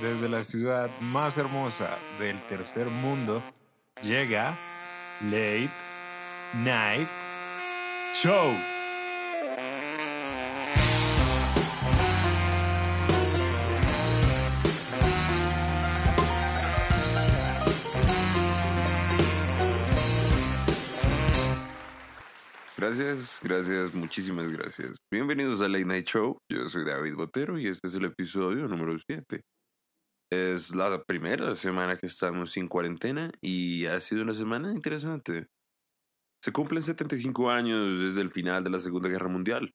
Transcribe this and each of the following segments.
desde la ciudad más hermosa del tercer mundo, llega Late Night Show. Gracias, gracias, muchísimas gracias. Bienvenidos a Late Night Show. Yo soy David Botero y este es el episodio número 7. Es la primera semana que estamos sin cuarentena y ha sido una semana interesante. Se cumplen 75 años desde el final de la Segunda Guerra Mundial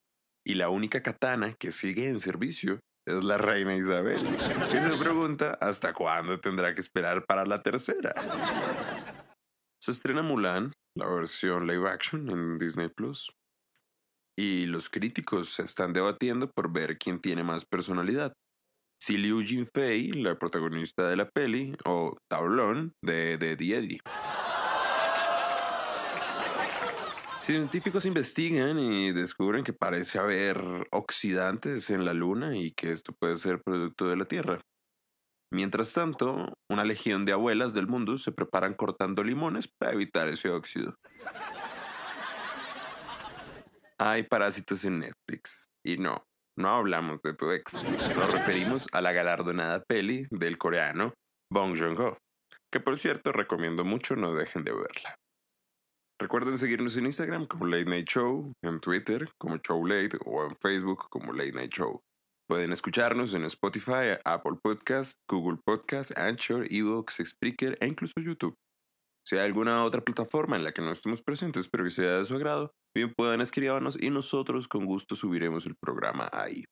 y la única katana que sigue en servicio es la reina Isabel, que se pregunta hasta cuándo tendrá que esperar para la tercera. Se estrena Mulan, la versión live action en Disney Plus. Y los críticos se están debatiendo por ver quién tiene más personalidad. Si Liu Jinfei, la protagonista de la peli, o Tablón de, de The Eddie. Científicos investigan y descubren que parece haber oxidantes en la Luna y que esto puede ser producto de la Tierra. Mientras tanto, una legión de abuelas del mundo se preparan cortando limones para evitar ese óxido. Hay parásitos en Netflix. Y no, no hablamos de tu ex. Nos referimos a la galardonada peli del coreano Bong Joon-ho, que por cierto recomiendo mucho, no dejen de verla. Recuerden seguirnos en Instagram como Late Night Show, en Twitter como Show Late o en Facebook como Late Night Show. Pueden escucharnos en Spotify, Apple Podcast, Google Podcast, Anchor, Evox, Spreaker e incluso YouTube. Si hay alguna otra plataforma en la que no estemos presentes pero que sea de su agrado, bien puedan escribirnos y nosotros con gusto subiremos el programa ahí.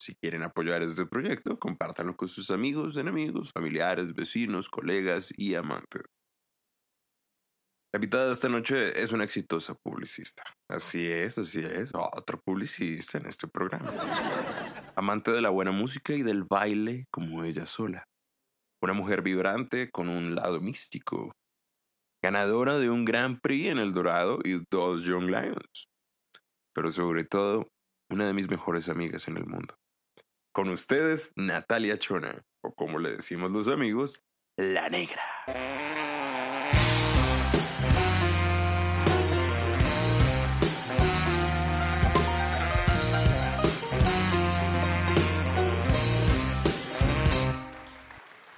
Si quieren apoyar este proyecto, compártanlo con sus amigos, enemigos, familiares, vecinos, colegas y amantes. La invitada de esta noche es una exitosa publicista. Así es, así es, otro publicista en este programa. Amante de la buena música y del baile como ella sola. Una mujer vibrante con un lado místico. Ganadora de un Grand Prix en El Dorado y dos Young Lions. Pero sobre todo, una de mis mejores amigas en el mundo. Con ustedes, Natalia Chona, o como le decimos los amigos, la negra.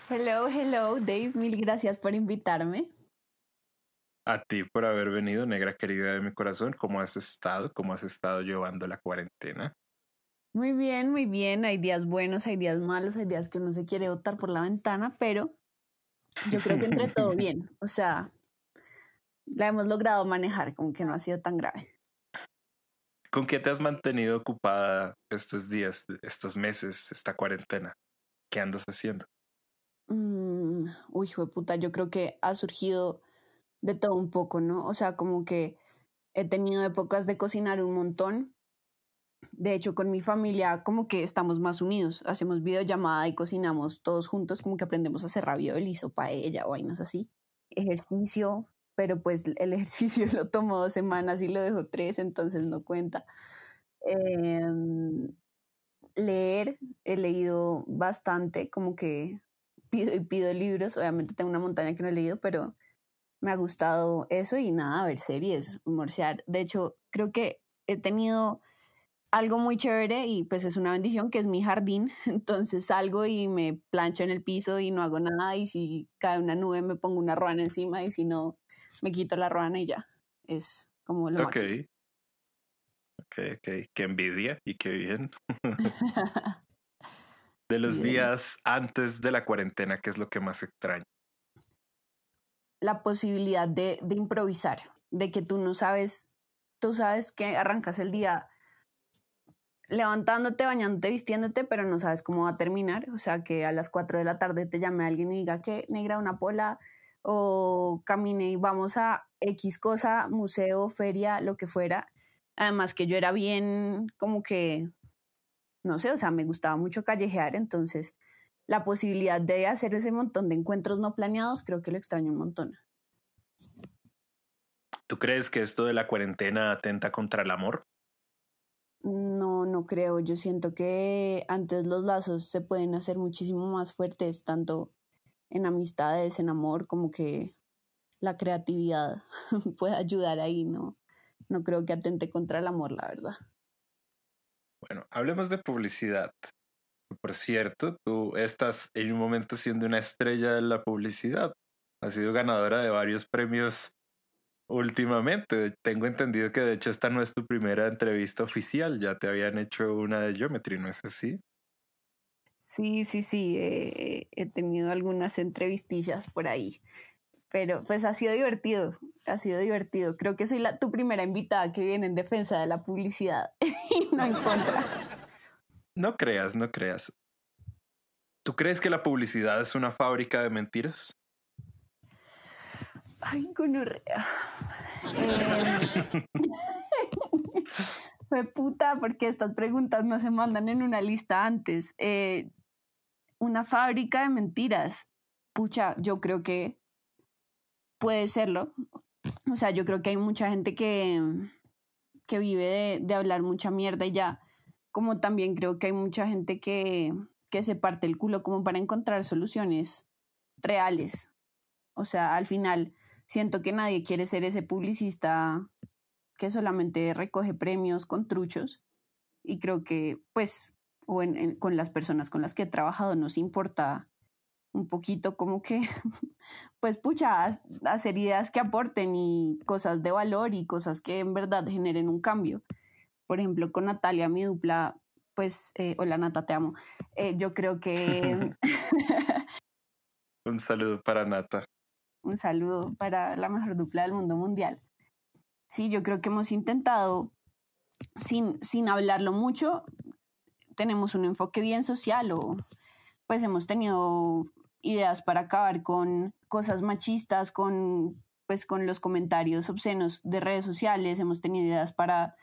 Hello, hello, Dave, mil gracias por invitarme. A ti por haber venido, negra querida de mi corazón. ¿Cómo has estado? ¿Cómo has estado llevando la cuarentena? Muy bien, muy bien. Hay días buenos, hay días malos, hay días que uno se quiere botar por la ventana, pero yo creo que entre todo bien. O sea, la hemos logrado manejar, como que no ha sido tan grave. ¿Con qué te has mantenido ocupada estos días, estos meses, esta cuarentena? ¿Qué andas haciendo? Mm, uy, hijo de puta, yo creo que ha surgido de todo un poco, ¿no? O sea, como que he tenido épocas de cocinar un montón. De hecho, con mi familia como que estamos más unidos. Hacemos videollamada y cocinamos todos juntos, como que aprendemos a hacer raviolis o paella o vainas así. Ejercicio, pero pues el ejercicio lo tomo dos semanas y lo dejo tres, entonces no cuenta. Em, leer, he leído bastante, como que pido y pido libros. Obviamente tengo una montaña que no he leído, pero me ha gustado eso y nada, ver series, morsear. De hecho, creo que he tenido algo muy chévere y pues es una bendición que es mi jardín. Entonces salgo y me plancho en el piso y no hago nada y si cae una nube me pongo una ruana encima y si no me quito la ruana y ya. Es como lo okay. Ok, ok. Qué envidia y qué bien. de los días antes de la cuarentena, ¿qué es lo que más extraño? La posibilidad de, de improvisar, de que tú no sabes, tú sabes que arrancas el día levantándote, bañándote, vistiéndote, pero no sabes cómo va a terminar. O sea, que a las 4 de la tarde te llame alguien y diga que negra una pola o camine y vamos a X cosa, museo, feria, lo que fuera. Además que yo era bien como que no sé, o sea, me gustaba mucho callejear, entonces la posibilidad de hacer ese montón de encuentros no planeados creo que lo extraño un montón. ¿Tú crees que esto de la cuarentena atenta contra el amor? No, No, creo. Yo siento que antes los lazos se pueden hacer muchísimo más fuertes, tanto en amistades, en amor, como que la creatividad puede ayudar ahí, ¿no? No creo que atente contra el amor, la verdad. Bueno, hablemos de publicidad. Por cierto, tú estás en un momento siendo una estrella de la publicidad. Has sido ganadora de varios premios últimamente. Tengo entendido que de hecho esta no es tu primera entrevista oficial, ya te habían hecho una de Geometry, ¿no es así? Sí, sí, sí, he tenido algunas entrevistillas por ahí, pero pues ha sido divertido, ha sido divertido. Creo que soy la, tu primera invitada que viene en defensa de la publicidad y no en contra. No creas, no creas. ¿Tú crees que la publicidad es una fábrica de mentiras? Ay, gonorrea. Eh, fue puta, porque estas preguntas no se mandan en una lista antes. Eh, una fábrica de mentiras. Pucha, yo creo que puede serlo. O sea, yo creo que hay mucha gente que, que vive de, de hablar mucha mierda y ya. Como también creo que hay mucha gente que, que se parte el culo como para encontrar soluciones reales. O sea, al final siento que nadie quiere ser ese publicista que solamente recoge premios con truchos y creo que pues o con las personas con las que he trabajado nos importa un poquito como que pues pucha hacer ideas que aporten y cosas de valor y cosas que en verdad generen un cambio por ejemplo con Natalia mi dupla pues eh, hola Nata te amo eh, yo creo que un saludo para Nata un saludo para la mejor dupla del mundo mundial. Sí, yo creo que hemos intentado, sin, sin hablarlo mucho, tenemos un enfoque bien social o pues hemos tenido ideas para acabar con cosas machistas, con pues con los comentarios obscenos de redes sociales, hemos tenido ideas para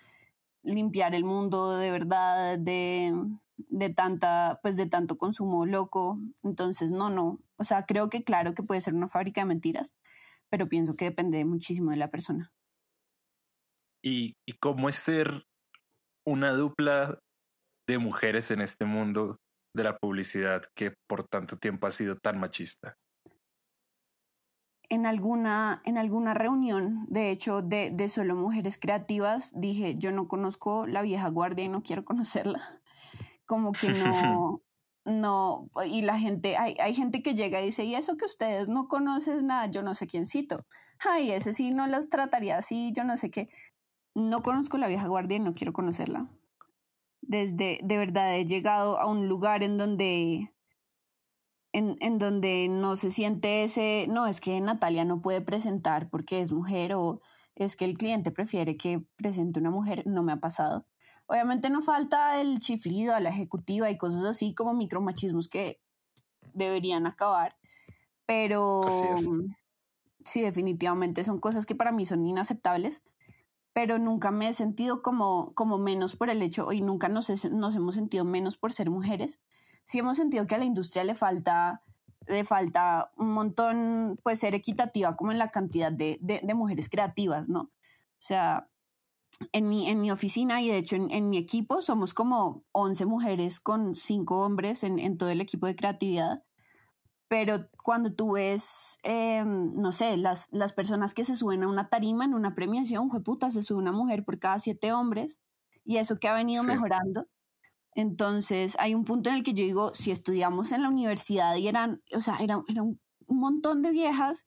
limpiar el mundo de verdad de, de tanta pues de tanto consumo loco. Entonces, no, no, o sea, creo que claro que puede ser una fábrica de mentiras, pero pienso que depende muchísimo de la persona. ¿Y, y cómo es ser una dupla de mujeres en este mundo de la publicidad que por tanto tiempo ha sido tan machista? En alguna, en alguna reunión, de hecho, de, de solo mujeres creativas, dije, yo no conozco la vieja guardia y no quiero conocerla. Como que no, no, y la gente, hay, hay gente que llega y dice, y eso que ustedes no conocen nada, yo no sé quién cito. Ay, ese sí no las trataría así, yo no sé qué. No conozco la vieja guardia y no quiero conocerla. Desde, de verdad, he llegado a un lugar en donde, en, en donde no se siente ese, no, es que Natalia no puede presentar porque es mujer o es que el cliente prefiere que presente una mujer, no me ha pasado Obviamente no falta el chiflido a la ejecutiva y cosas así como micromachismos que deberían acabar, pero sí, definitivamente son cosas que para mí son inaceptables, pero nunca me he sentido como, como menos por el hecho, y nunca nos, nos hemos sentido menos por ser mujeres. Sí hemos sentido que a la industria le falta le falta un montón, pues ser equitativa como en la cantidad de, de, de mujeres creativas, ¿no? O sea, en mi, en mi oficina y de hecho en, mi equipo somos como 11 mujeres con 5 hombres en, en, todo el equipo de creatividad. Pero cuando tú ves, eh, no sé, las, las personas que se suben a una tarima en una premiación, puta, se sube una mujer por cada 7 hombres y eso que ha venido mejorando. Entonces hay un punto en el que yo digo, si estudiamos en la universidad y eran, o sea, eran, eran un montón de viejas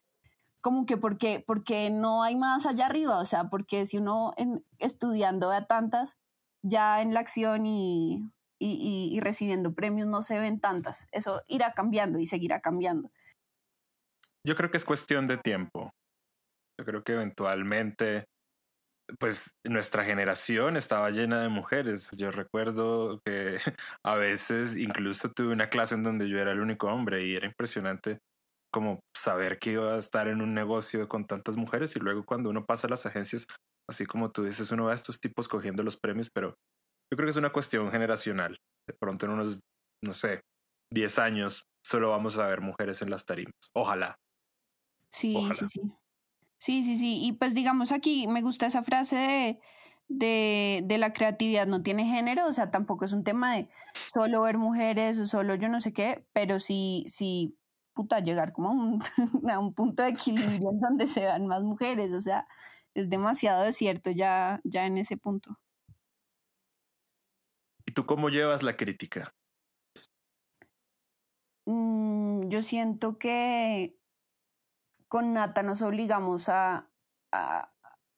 como que porque, porque no hay más allá arriba, o sea, porque si uno en, estudiando a tantas, ya en la acción y, y, y, recibiendo premios no se ven tantas. Eso irá cambiando y seguirá cambiando. Yo creo que es cuestión de tiempo. Yo creo que eventualmente, pues nuestra generación estaba llena de mujeres. Yo recuerdo que a veces incluso tuve una clase en donde yo era el único hombre y era impresionante como saber que iba a estar en un negocio con tantas mujeres y luego cuando uno pasa a las agencias, así como tú dices, uno ve a estos tipos cogiendo los premios, pero yo creo que es una cuestión generacional. De pronto en unos, no sé, 10 años solo vamos a ver mujeres en las tarimas. Ojalá. Sí, sí, sí. Sí, sí, sí. Y pues digamos aquí me gusta esa frase de, de, de, la creatividad no tiene género, o sea, tampoco es un tema de solo ver mujeres o solo yo no sé qué, pero sí, sí, puta, llegar como a un, a un punto de equilibrio en donde se vean más mujeres, o sea, es demasiado desierto ya, ya en ese punto. ¿Y tú cómo llevas la crítica? Mm, yo siento que con Nata nos obligamos a, a,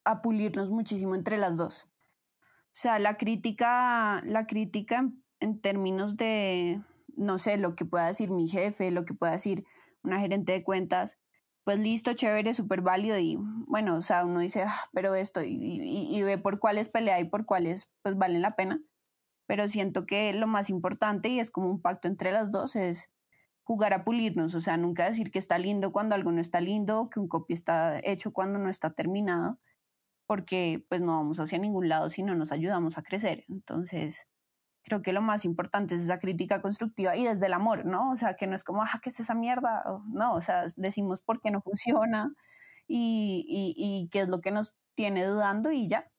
a, pulirnos muchísimo entre las dos. O sea, la crítica, la crítica en, en, términos de, no sé, lo que pueda decir mi jefe, lo que pueda decir una gerente de cuentas, pues listo, chévere, súper válido y bueno, o sea, uno dice, ah, pero esto, y, y, y, ve por cuáles pelea y por cuáles pues valen la pena. Pero siento que lo más importante, y es como un pacto entre las dos, es jugar a pulirnos, o sea, nunca decir que está lindo cuando algo no está lindo, que un copy está hecho cuando no está terminado, porque pues no vamos hacia ningún lado si no nos ayudamos a crecer. Entonces, creo que lo más importante es esa crítica constructiva y desde el amor, ¿no? O sea, que no es como, ah, ¿qué es esa mierda? No, o sea, decimos por qué no funciona y, y, y qué es lo que nos tiene dudando y ya.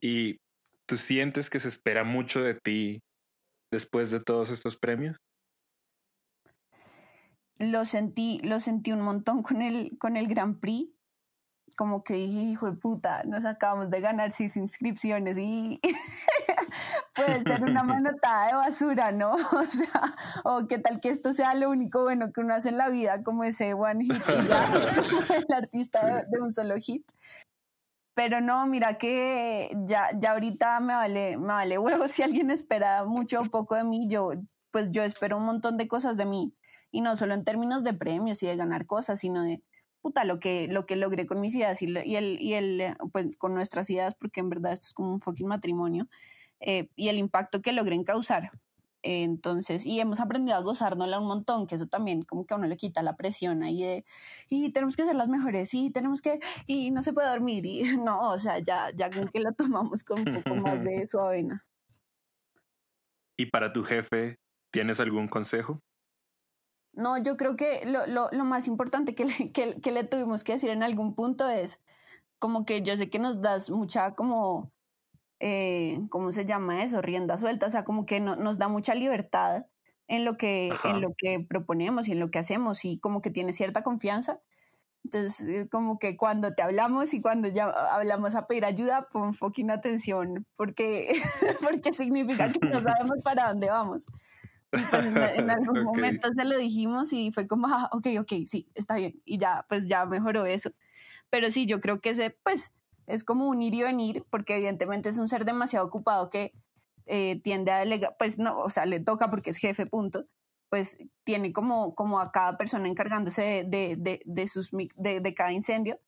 ¿Y tú sientes que se espera mucho de ti después de todos estos premios? Lo sentí, lo sentí un montón con el, con el Grand Prix. Como que dije, hijo de puta, nos acabamos de ganar seis inscripciones y puede ser una manotada de basura, ¿no? O sea, o qué tal que esto sea lo único bueno que uno hace en la vida, como ese one hit, ya, el artista sí. de, de, un solo hit. Pero no, mira que ya, ya ahorita me vale, me vale huevo si alguien espera mucho o poco de mí, yo, pues yo espero un montón de cosas de mí. Y no solo en términos de premios y de ganar cosas, sino de, puta, lo que, lo que logré con mis ideas y, y, el, y el, pues con nuestras ideas, porque en verdad esto es como un fucking matrimonio, eh, y el impacto que logré causar. Eh, entonces, y hemos aprendido a gozárnosla un montón, que eso también como que a uno le quita la presión ahí de, y tenemos que ser las mejores, y tenemos que, y no se puede dormir, y no, o sea, ya, ya como que lo tomamos con un poco más de suavena. ¿Y para tu jefe, tienes algún consejo? No, yo creo que lo, lo, lo más importante que le, que, que le tuvimos que decir en algún punto es como que yo sé que nos das mucha como, eh, ¿cómo se llama eso? Rienda suelta, o sea, como que no, nos da mucha libertad en lo, que, en lo que proponemos y en lo que hacemos y como que tiene cierta confianza. Entonces, como que cuando te hablamos y cuando ya hablamos a pedir ayuda, pon fucking atención, porque, porque significa que no sabemos para dónde vamos. Y pues en, en algún okay. momento se lo dijimos y fue como, ah, ok, ok, sí, está bien. Y ya, pues ya mejoró eso. Pero sí, yo creo que ese, pues, es como un ir y venir, porque evidentemente es un ser demasiado ocupado que eh, tiende a delegar, pues no, o sea, le toca porque es jefe, punto. Pues tiene como, como a cada persona encargándose de, de, de, de sus, de, de cada incendio.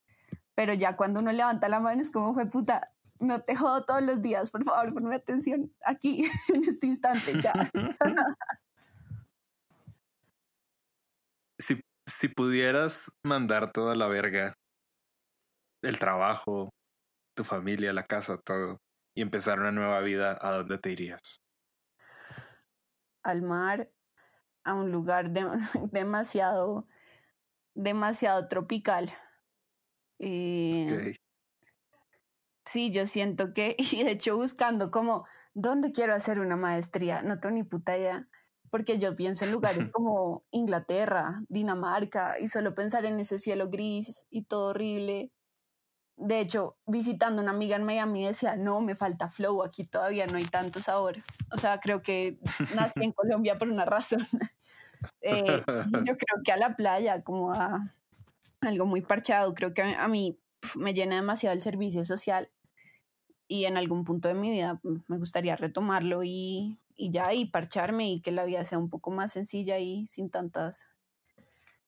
Pero ya cuando uno levanta la mano es como, fue puta, no te jodo todos los días, por favor, ponme atención aquí, en este instante, ya. si, si pudieras mandar toda la verga, el trabajo, tu familia, la casa, todo, y empezar una nueva vida, ¿a dónde te irías? Al mar, a un lugar de, demasiado, demasiado tropical. Eh, okay. Sí, yo siento que, y de hecho buscando como, ¿dónde quiero hacer una maestría? No tengo ni puta idea, porque yo pienso en lugares como Inglaterra, Dinamarca, y solo pensar en ese cielo gris y todo horrible. De hecho, visitando una amiga en Miami decía, no, me falta flow, aquí todavía no hay tanto sabor. O sea, creo que nací en Colombia por una razón. eh, sí, yo creo que a la playa, como a algo muy parchado, creo que a mí me llena demasiado el servicio social y en algún punto de mi vida me gustaría retomarlo y, y ya y parcharme y que la vida sea un poco más sencilla y sin tantas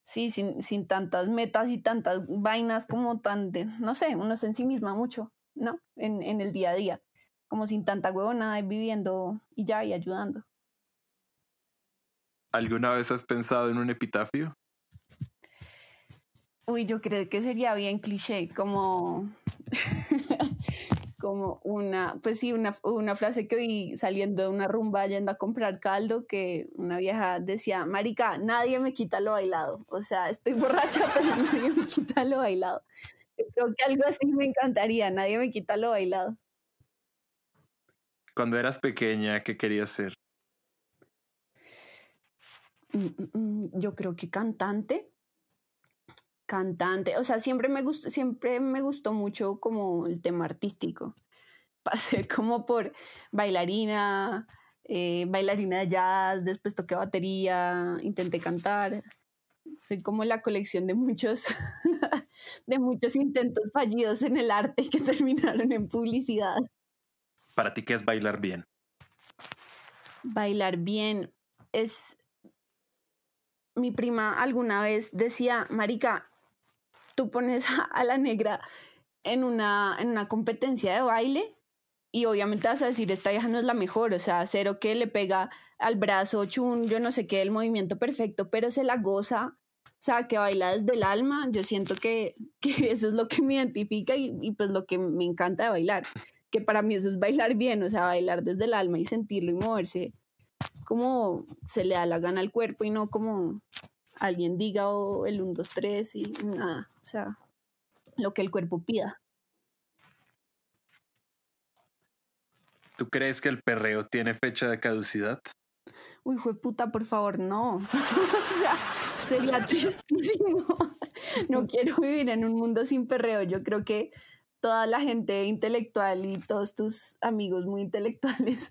sí, sin, sin tantas metas y tantas vainas como tan de, no sé, uno se en sí misma mucho, ¿no? En, en el día a día, como sin tanta huevona viviendo y ya y ayudando. ¿Alguna vez has pensado en un epitafio? Uy, yo creo que sería bien cliché, como como una, pues sí, una, una frase que oí saliendo de una rumba yendo a comprar caldo, que una vieja decía, Marica, nadie me quita lo bailado. O sea, estoy borracha, pero nadie me quita lo bailado. Yo Creo que algo así me encantaría. Nadie me quita lo bailado. Cuando eras pequeña, ¿qué querías ser? Mm, mm, mm, Yo creo que cantante. Cantante. O sea, siempre me gustó, siempre me gustó mucho como el tema artístico. Pasé como por bailarina, eh, bailarina de jazz, después toqué batería, intenté cantar. Soy como la colección de muchos, de muchos intentos fallidos en el arte que terminaron en publicidad. ¿Para ti qué es bailar bien? Bailar bien es... Mi prima alguna vez decía, Marica, tú pones a, la negra en una, en una competencia de baile y obviamente vas a decir, esta vieja no es la mejor, o sea, cero que le pega al brazo, chun, yo no sé qué, el movimiento perfecto, pero se la goza, o sea, que baila desde el alma, yo siento que, que eso es lo que me identifica y, y pues lo que me encanta de bailar, que para mí eso es bailar bien, o sea, bailar desde el alma y sentirlo y moverse como se le da la gana al cuerpo y no como alguien diga o el 1, 2, 3 y nada, o sea, lo que el cuerpo pida. ¿Tú crees que el perreo tiene fecha de caducidad? Uy, fue puta, por favor, no. o sea, sería tristísimo. no quiero vivir en un mundo sin perreo. Yo creo que toda la gente intelectual y todos tus amigos muy intelectuales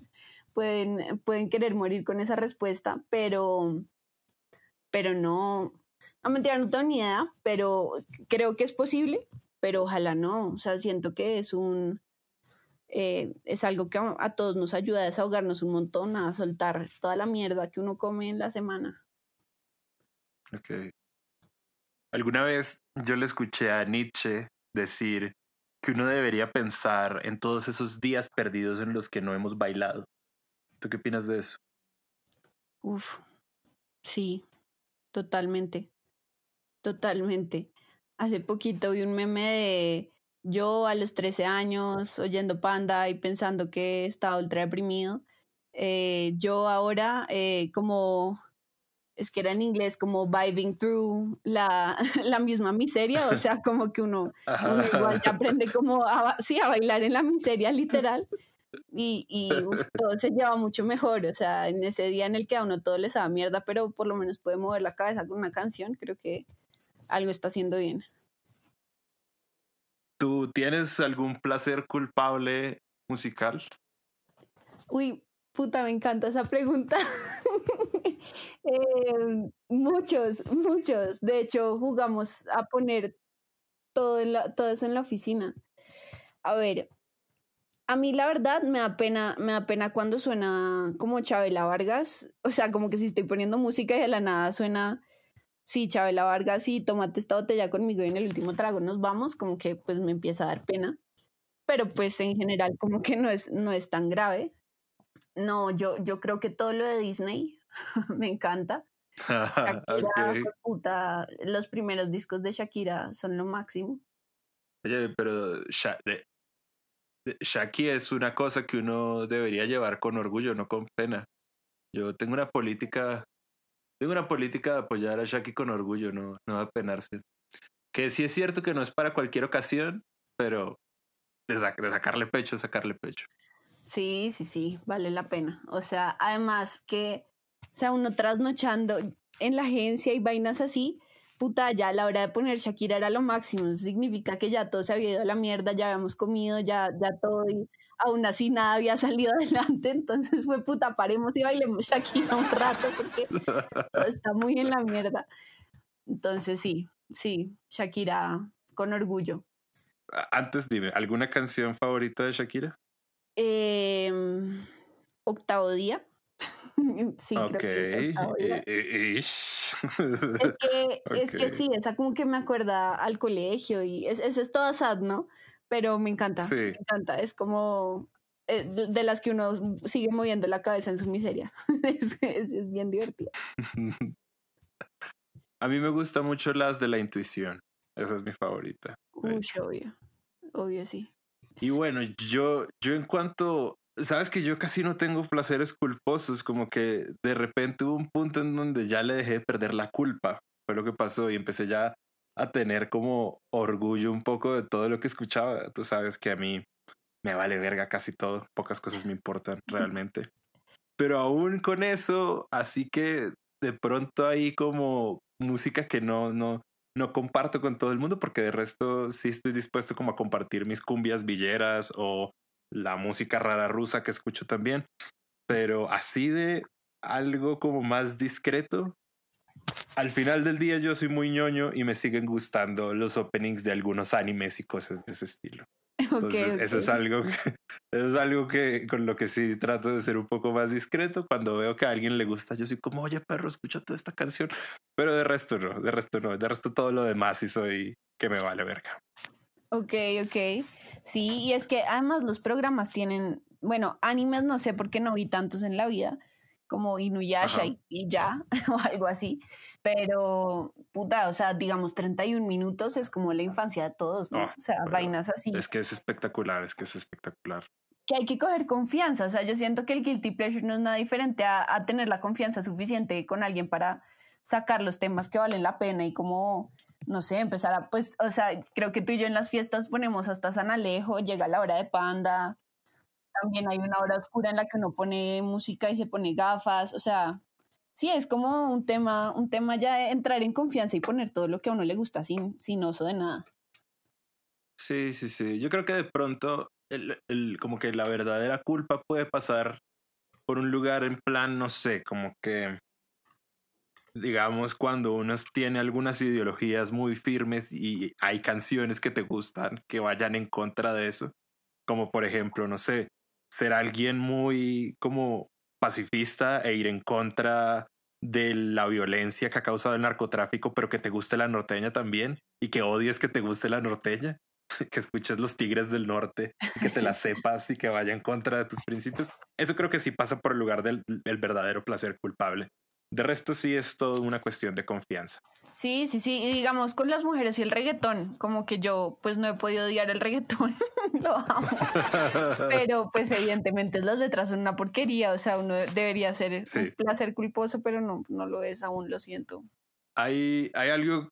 pueden, pueden querer morir con esa respuesta, pero, pero no. No mentira, no tengo ni idea, pero creo que es posible, pero ojalá no. O sea, siento que es un eh, es algo que a, a todos nos ayuda a desahogarnos un montón, a soltar toda la mierda que uno come en la semana. Ok. Alguna vez yo le escuché a Nietzsche decir que uno debería pensar en todos esos días perdidos en los que no hemos bailado. ¿Tú qué opinas de eso? Uf, sí, totalmente, totalmente. Hace poquito vi un meme de yo a los 13 años oyendo Panda y pensando que estaba ultra deprimido. Eh, yo ahora eh, como, es que era en inglés, como vibing through la, la misma miseria, o sea, como que uno, uno igual ya aprende como a, sí, a bailar en la miseria literal. Y, y uf, todo se lleva mucho mejor, o sea, en ese día en el que a uno todo le sabe mierda, pero por lo menos puede mover la cabeza con una canción, creo que algo está haciendo bien. ¿Tú tienes algún placer culpable musical? Uy, puta, me encanta esa pregunta. eh, muchos, muchos. De hecho, jugamos a poner todo, en la, todo eso en la oficina. A ver, a mí la verdad me da pena, me da pena cuando suena como Chabela Vargas. O sea, como que si estoy poniendo música y de la nada suena, sí, Chabela Vargas, sí, tómate esta botella conmigo y en el último trago nos vamos, como que pues me empieza a dar pena. Pero pues en general como que no es, no es tan grave. No, yo, yo creo que todo lo de Disney me encanta. Shakira, fue puta, los primeros discos de Shakira son lo máximo. Oye, pero Sha- de- de- Shaki es una cosa que uno debería llevar con orgullo, no con pena. Yo tengo una política, tengo una política de apoyar a Shaki con orgullo, no, no de penarse. Que sí es cierto que no es para cualquier ocasión, pero de, de sacarle pecho, sacarle pecho. Sí, sí, sí, vale la pena. O sea, además que, o sea, uno trasnochando en la agencia y vainas así, puta, ya a la hora de poner Shakira era lo máximo. Eso significa que ya todo se había ido a la mierda, ya habíamos comido, ya, ya todo, y aún así nada había salido adelante. Entonces fue puta, paremos y bailemos Shakira un rato porque todo está muy en la mierda. Entonces sí, sí, Shakira con orgullo. Antes dime, ¿alguna canción favorita de Shakira? Em, octavo día. sí, creo ok. que es eh, eh. Es que, es que sí, esa como que me acuerda al colegio y es, esa es toda sad, ¿no? Pero me encanta, Sí. me encanta. Es como eh, de, de las que uno sigue moviendo la cabeza en su miseria. es, es- es bien divertida. A mí me gustan mucho las de la intuición. Esa es mi favorita. hecho. obvio. Obvio, sí. Y bueno, yo, yo en cuanto, sabes que yo casi no tengo placeres culposos, como que de repente hubo un punto en donde ya le dejé de perder la culpa, fue lo que pasó y empecé ya a tener como orgullo un poco de todo lo que escuchaba. Tú sabes que a mí me vale verga casi todo, pocas cosas me importan realmente. Pero aún con eso, así que de pronto hay como música que no, no, no comparto con todo el mundo porque de resto sí estoy dispuesto como a compartir mis cumbias villeras o la música rara rusa que escucho también. Pero así de algo como más discreto, al final del día yo soy muy ñoño y me siguen gustando los openings de algunos animes y cosas de ese estilo. Entonces, eso es algo que, eso es algo que con lo que sí trato de ser un poco más discreto. Cuando veo que a alguien le gusta, yo soy como, oye, perro, escucha toda esta canción. Pero de resto no, de resto no, de resto todo lo demás y soy que me vale verga. Ok, ok. Sí, y es que además los programas tienen, bueno, animes no sé por qué no vi tantos en la vida, como Inuyasha y, ya, o algo así. Pero, puta, o sea, digamos 31 minutos es como la infancia de todos, ¿no? o sea, vainas así. Es que es espectacular, es que es espectacular. Que hay que coger confianza, o sea, yo siento que el guilty pleasure no es nada diferente a, a tener la confianza suficiente con alguien para sacar los temas que valen la pena y como, no sé, empezar a, pues, o sea, creo que tú y yo en las fiestas ponemos hasta San Alejo, llega la hora de panda, también hay una hora oscura en la que uno pone música y se pone gafas, o sea, sí, es como un tema, un tema ya de entrar en confianza y poner todo lo que a uno le gusta sin, sin oso de nada. Sí, sí, sí. Yo creo que de pronto, el, el, como que la verdadera culpa puede pasar por un lugar en plan, no sé, como que, digamos, cuando uno tiene algunas ideologías muy firmes y hay canciones que te gustan que vayan en contra de eso. Como por ejemplo, no sé, ser alguien muy como pacifista e ir en contra de la violencia que ha causado el narcotráfico, pero que te guste la norteña también y que odies que te guste la norteña, que escuches los tigres del norte y que te la sepas y que vaya en contra de tus principios. Eso creo que sí pasa por el lugar del el verdadero placer culpable. De resto sí es todo una cuestión de confianza. Sí, sí, sí. Y digamos con las mujeres y el reggaetón, como que yo pues no he podido odiar el reggaetón, lo amo. pero pues evidentemente las letras son una porquería, o sea, uno debería ser un placer culposo, pero no, no lo es aún, lo siento. Hay, hay algo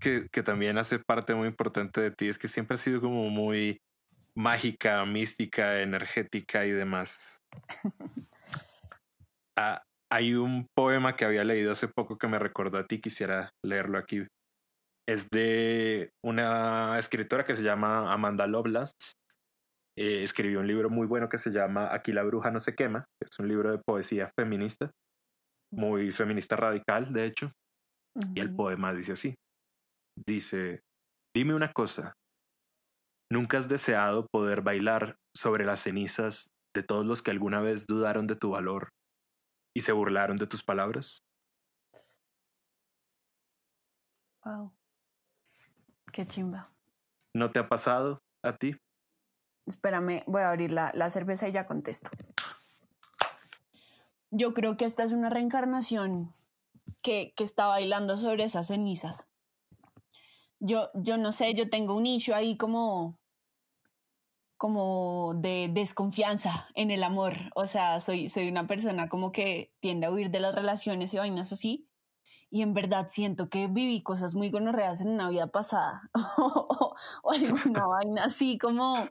que, que también hace parte muy importante de ti, es que siempre has sido como muy mágica, mística, energética y demás. Ah, hay un poema que había leído hace poco que me recordó a ti, quisiera leerlo aquí. Es de una escritora que se llama Amanda Lovelace. Eh, escribió un libro muy bueno que se llama Aquí la bruja no se quema. Es un libro de poesía feminista, muy feminista radical, de hecho. Y el poema dice así. Dice, dime una cosa. ¿Nunca has deseado poder bailar sobre las cenizas de todos los que alguna vez dudaron de tu valor y se burlaron de tus palabras? Wow. Qué chimba. ¿No te ha pasado a ti? Espérame, voy a abrir la, la cerveza y ya contesto. Yo creo que esta es una reencarnación que, que está bailando sobre esas cenizas. Yo, yo no sé, yo tengo un issue ahí como como de desconfianza en el amor. O sea, soy, soy una persona como que tiende a huir de las relaciones y vainas así. Y en verdad siento que viví cosas muy gonorreas en una vida pasada. o, alguna vaina así como,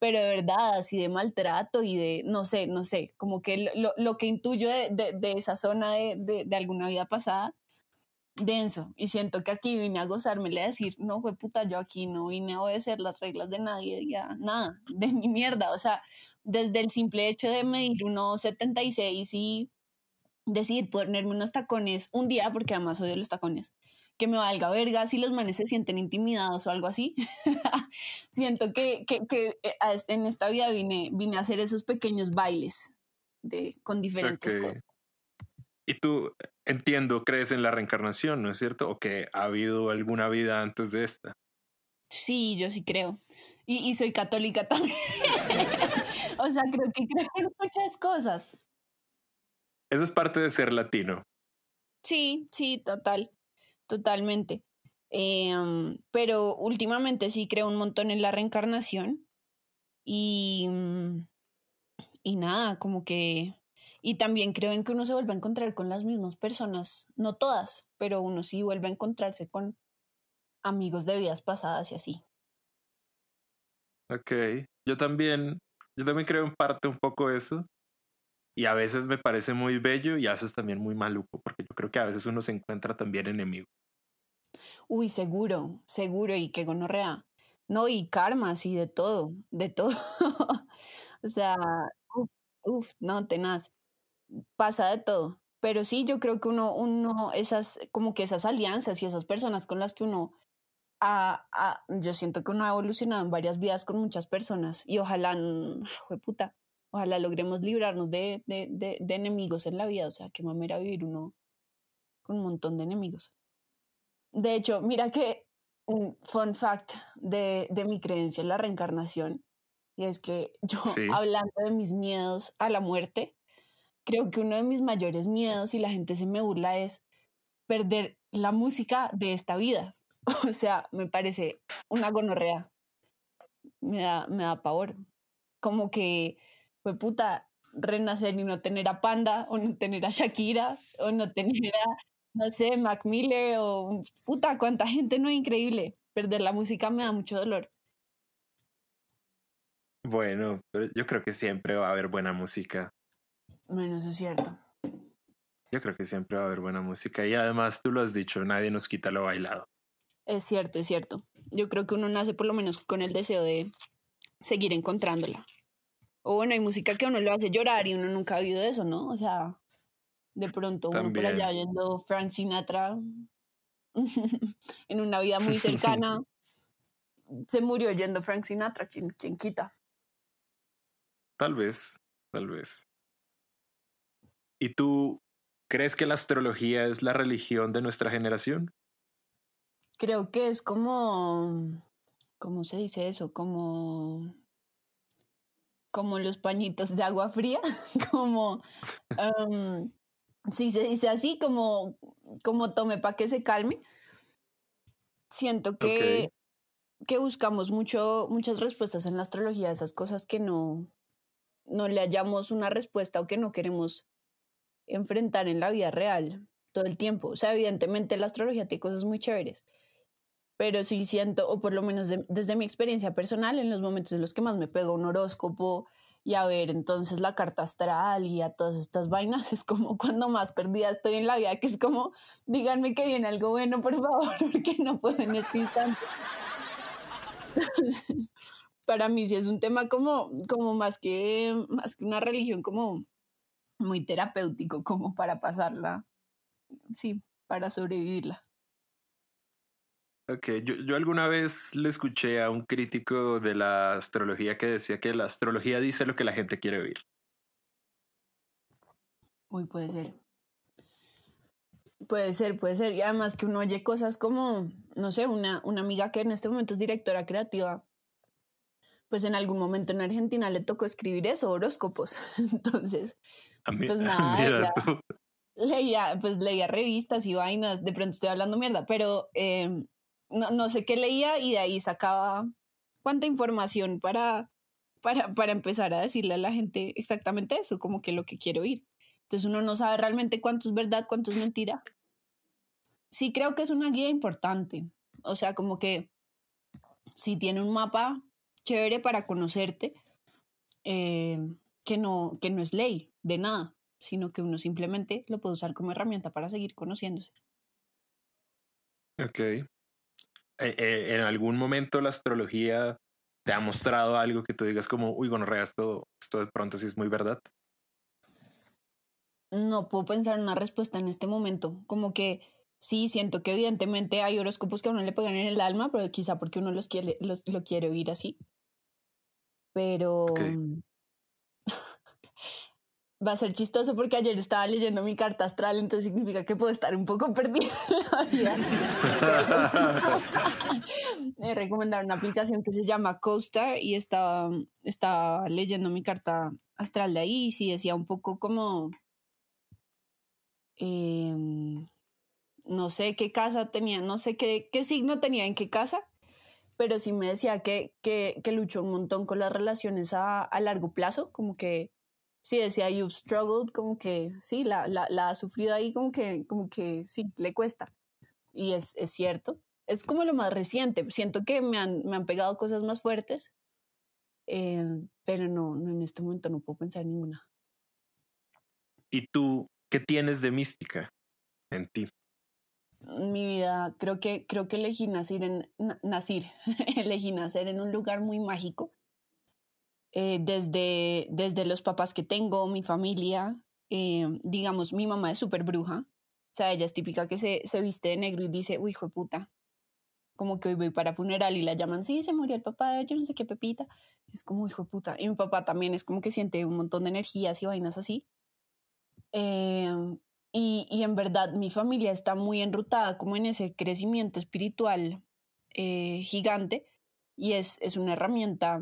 pero de verdad, así de maltrato y de, no sé, no sé, como que lo, lo que intuyo de, de, de esa zona de, de alguna vida pasada denso y siento que aquí vine a gozármele a decir, no fue puta, yo aquí no vine a obedecer las reglas de nadie, ya nada, de mi mierda, o sea, desde el simple hecho de medir unos 76 y decir ponerme unos tacones un día, porque además odio los tacones, que me valga verga si los manes se sienten intimidados o algo así. Siento que, que, que, eh, en esta vida vine, vine a hacer esos pequeños bailes de, con diferentes okay. cosas. Y tú, entiendo, crees en la reencarnación, ¿no es cierto? ¿O que ha habido alguna vida antes de esta? Sí, yo sí creo. Y, y soy católica también. o sea, creo que creo en muchas cosas. Eso es parte de ser latino. Sí, sí, total, totalmente. Eh, pero últimamente sí creo un montón en la reencarnación. Y, y nada, como que y también creo en que uno se vuelve a encontrar con las mismas personas, no todas, pero uno sí vuelve a encontrarse con amigos de vidas pasadas y así. Ok, yo también, yo también creo en parte un poco eso. Y a veces me parece muy bello y a veces también muy maluco, porque yo creo que a veces uno se encuentra también enemigo. Uy, seguro, seguro, y que gonorrea. No, y karmas y de todo, de todo. o sea, uff, uf, no, tenaz. Pasa de todo. Pero sí, yo creo que uno, uno, esas, como que esas alianzas y esas personas con las que uno ha, yo siento que uno ha evolucionado en varias vidas con muchas personas y ojalá, fue puta, Ojalá logremos librarnos de, de, de, enemigos en la vida. O sea, qué mamera vivir uno con un montón de enemigos. De hecho, mira que un fun fact de, de mi creencia en la reencarnación, y es que yo, hablando de mis miedos a la muerte, creo que uno de mis mayores miedos, y la gente se me burla, es perder la música de esta vida. O sea, me parece una gonorrea. Me da, me da pavor. Como que fue puta, renacer y no tener a Panda, o no tener a Shakira, o no tener a, no sé, Mac Miller, o puta, cuánta gente no es increíble. Perder la música me da mucho dolor. Bueno, yo creo que siempre va a haber buena música. Bueno, eso es cierto. Yo creo que siempre va a haber buena música y además tú lo has dicho, nadie nos quita lo bailado. Es cierto, es cierto. Yo creo que uno nace por lo menos con el deseo de seguir encontrándola. O bueno, hay música que a uno lo hace llorar y uno nunca ha oído eso, ¿no? O sea, de pronto uno por allá oyendo Frank Sinatra en una vida muy cercana se murió oyendo Frank Sinatra, quien, quita. Tal vez, tal vez. ¿Y tú crees que la astrología es la religión de nuestra generación? Creo que es como, ¿cómo se dice eso? Como como los pañitos de agua fría, como, si se dice así, como, como tome para que se calme. Siento que, que buscamos mucho, muchas respuestas en la astrología, esas cosas que no, no le hallamos una respuesta o que no queremos enfrentar en la vida real todo el tiempo. O sea, evidentemente la astrología tiene cosas muy chéveres, pero sí siento, o por lo menos desde mi experiencia personal, en los momentos en los que más me pega un horóscopo y a ver entonces la carta astral y a todas estas vainas, es como cuando más perdida estoy en la vida, que es como, díganme que viene algo bueno, por favor, porque no puedo en este instante. para mí sí es un tema como, como más, que, más que una religión, como muy terapéutico, como para pasarla, sí, para sobrevivirla. Ok, yo, yo, alguna vez le escuché a un crítico de la astrología que decía que la astrología dice lo que la gente quiere oír. Uy, puede ser. Puede ser, puede ser. Y además que uno oye cosas como, no sé, una, una amiga que en este momento es directora creativa, pues en algún momento en Argentina le tocó escribir eso, horóscopos. Entonces, pues nada, leía, pues leía revistas y vainas, de pronto estoy hablando mierda, pero eh, no, no sé qué leía y de ahí sacaba cuánta información para, para, para empezar a decirle a la gente exactamente eso, como que lo que quiero oír. Entonces uno no sabe realmente cuánto es verdad, cuánto es mentira. Sí creo que es una guía importante. O sea, como que si tiene un mapa chévere para conocerte, eh, que, no, que no es ley de nada, sino que uno simplemente lo puede usar como herramienta para seguir conociéndose. Ok. Eh, eh, en algún momento la astrología te ha mostrado algo que tú digas como, uy, bueno, esto, esto de pronto sí es muy verdad? No puedo pensar en una respuesta en este momento. Como que sí, siento que evidentemente hay horóscopos que a uno le pegan en el alma, pero quizá porque uno los quiere, los, lo quiere oír así. Pero va a ser chistoso porque ayer estaba leyendo mi carta astral, entonces significa que puedo estar un poco perdida en la vida. Me recomendaron una aplicación que se llama Coaster y estaba, estaba leyendo mi carta astral de ahí y sí decía un poco como... Em, no sé qué casa tenía, no sé qué, qué signo tenía en qué casa, pero sí me decía que, que, que luchó un montón con las relaciones a, a largo plazo, como que sí decía, you've struggled, como que sí, la, la, la, ha sufrido ahí, como que, como que sí, le cuesta. Y es, es cierto. es como lo más reciente. Siento que me han, me han pegado cosas más fuertes, eh, pero no, no, en este momento no puedo pensar en ninguna. ¿Y tú qué tienes de mística en ti? Mi vida, creo que, creo que elegí nacer en, nacer, elegí nacer en un lugar muy mágico. Eh, desde, desde los papás que tengo, mi familia, eh, digamos, mi mamá es súper bruja. O sea, ella es típica que se, se viste de negro y dice, uy, hijo de puta, como que hoy voy para funeral y la llaman, sí, se murió el papá, yo no sé qué Pepita. Es como, hijo de puta. Y mi papá también es como que siente un montón de energías y vainas así. Eh, y, y, en verdad mi familia está muy enrutada como en ese crecimiento espiritual eh, gigante y es, es una herramienta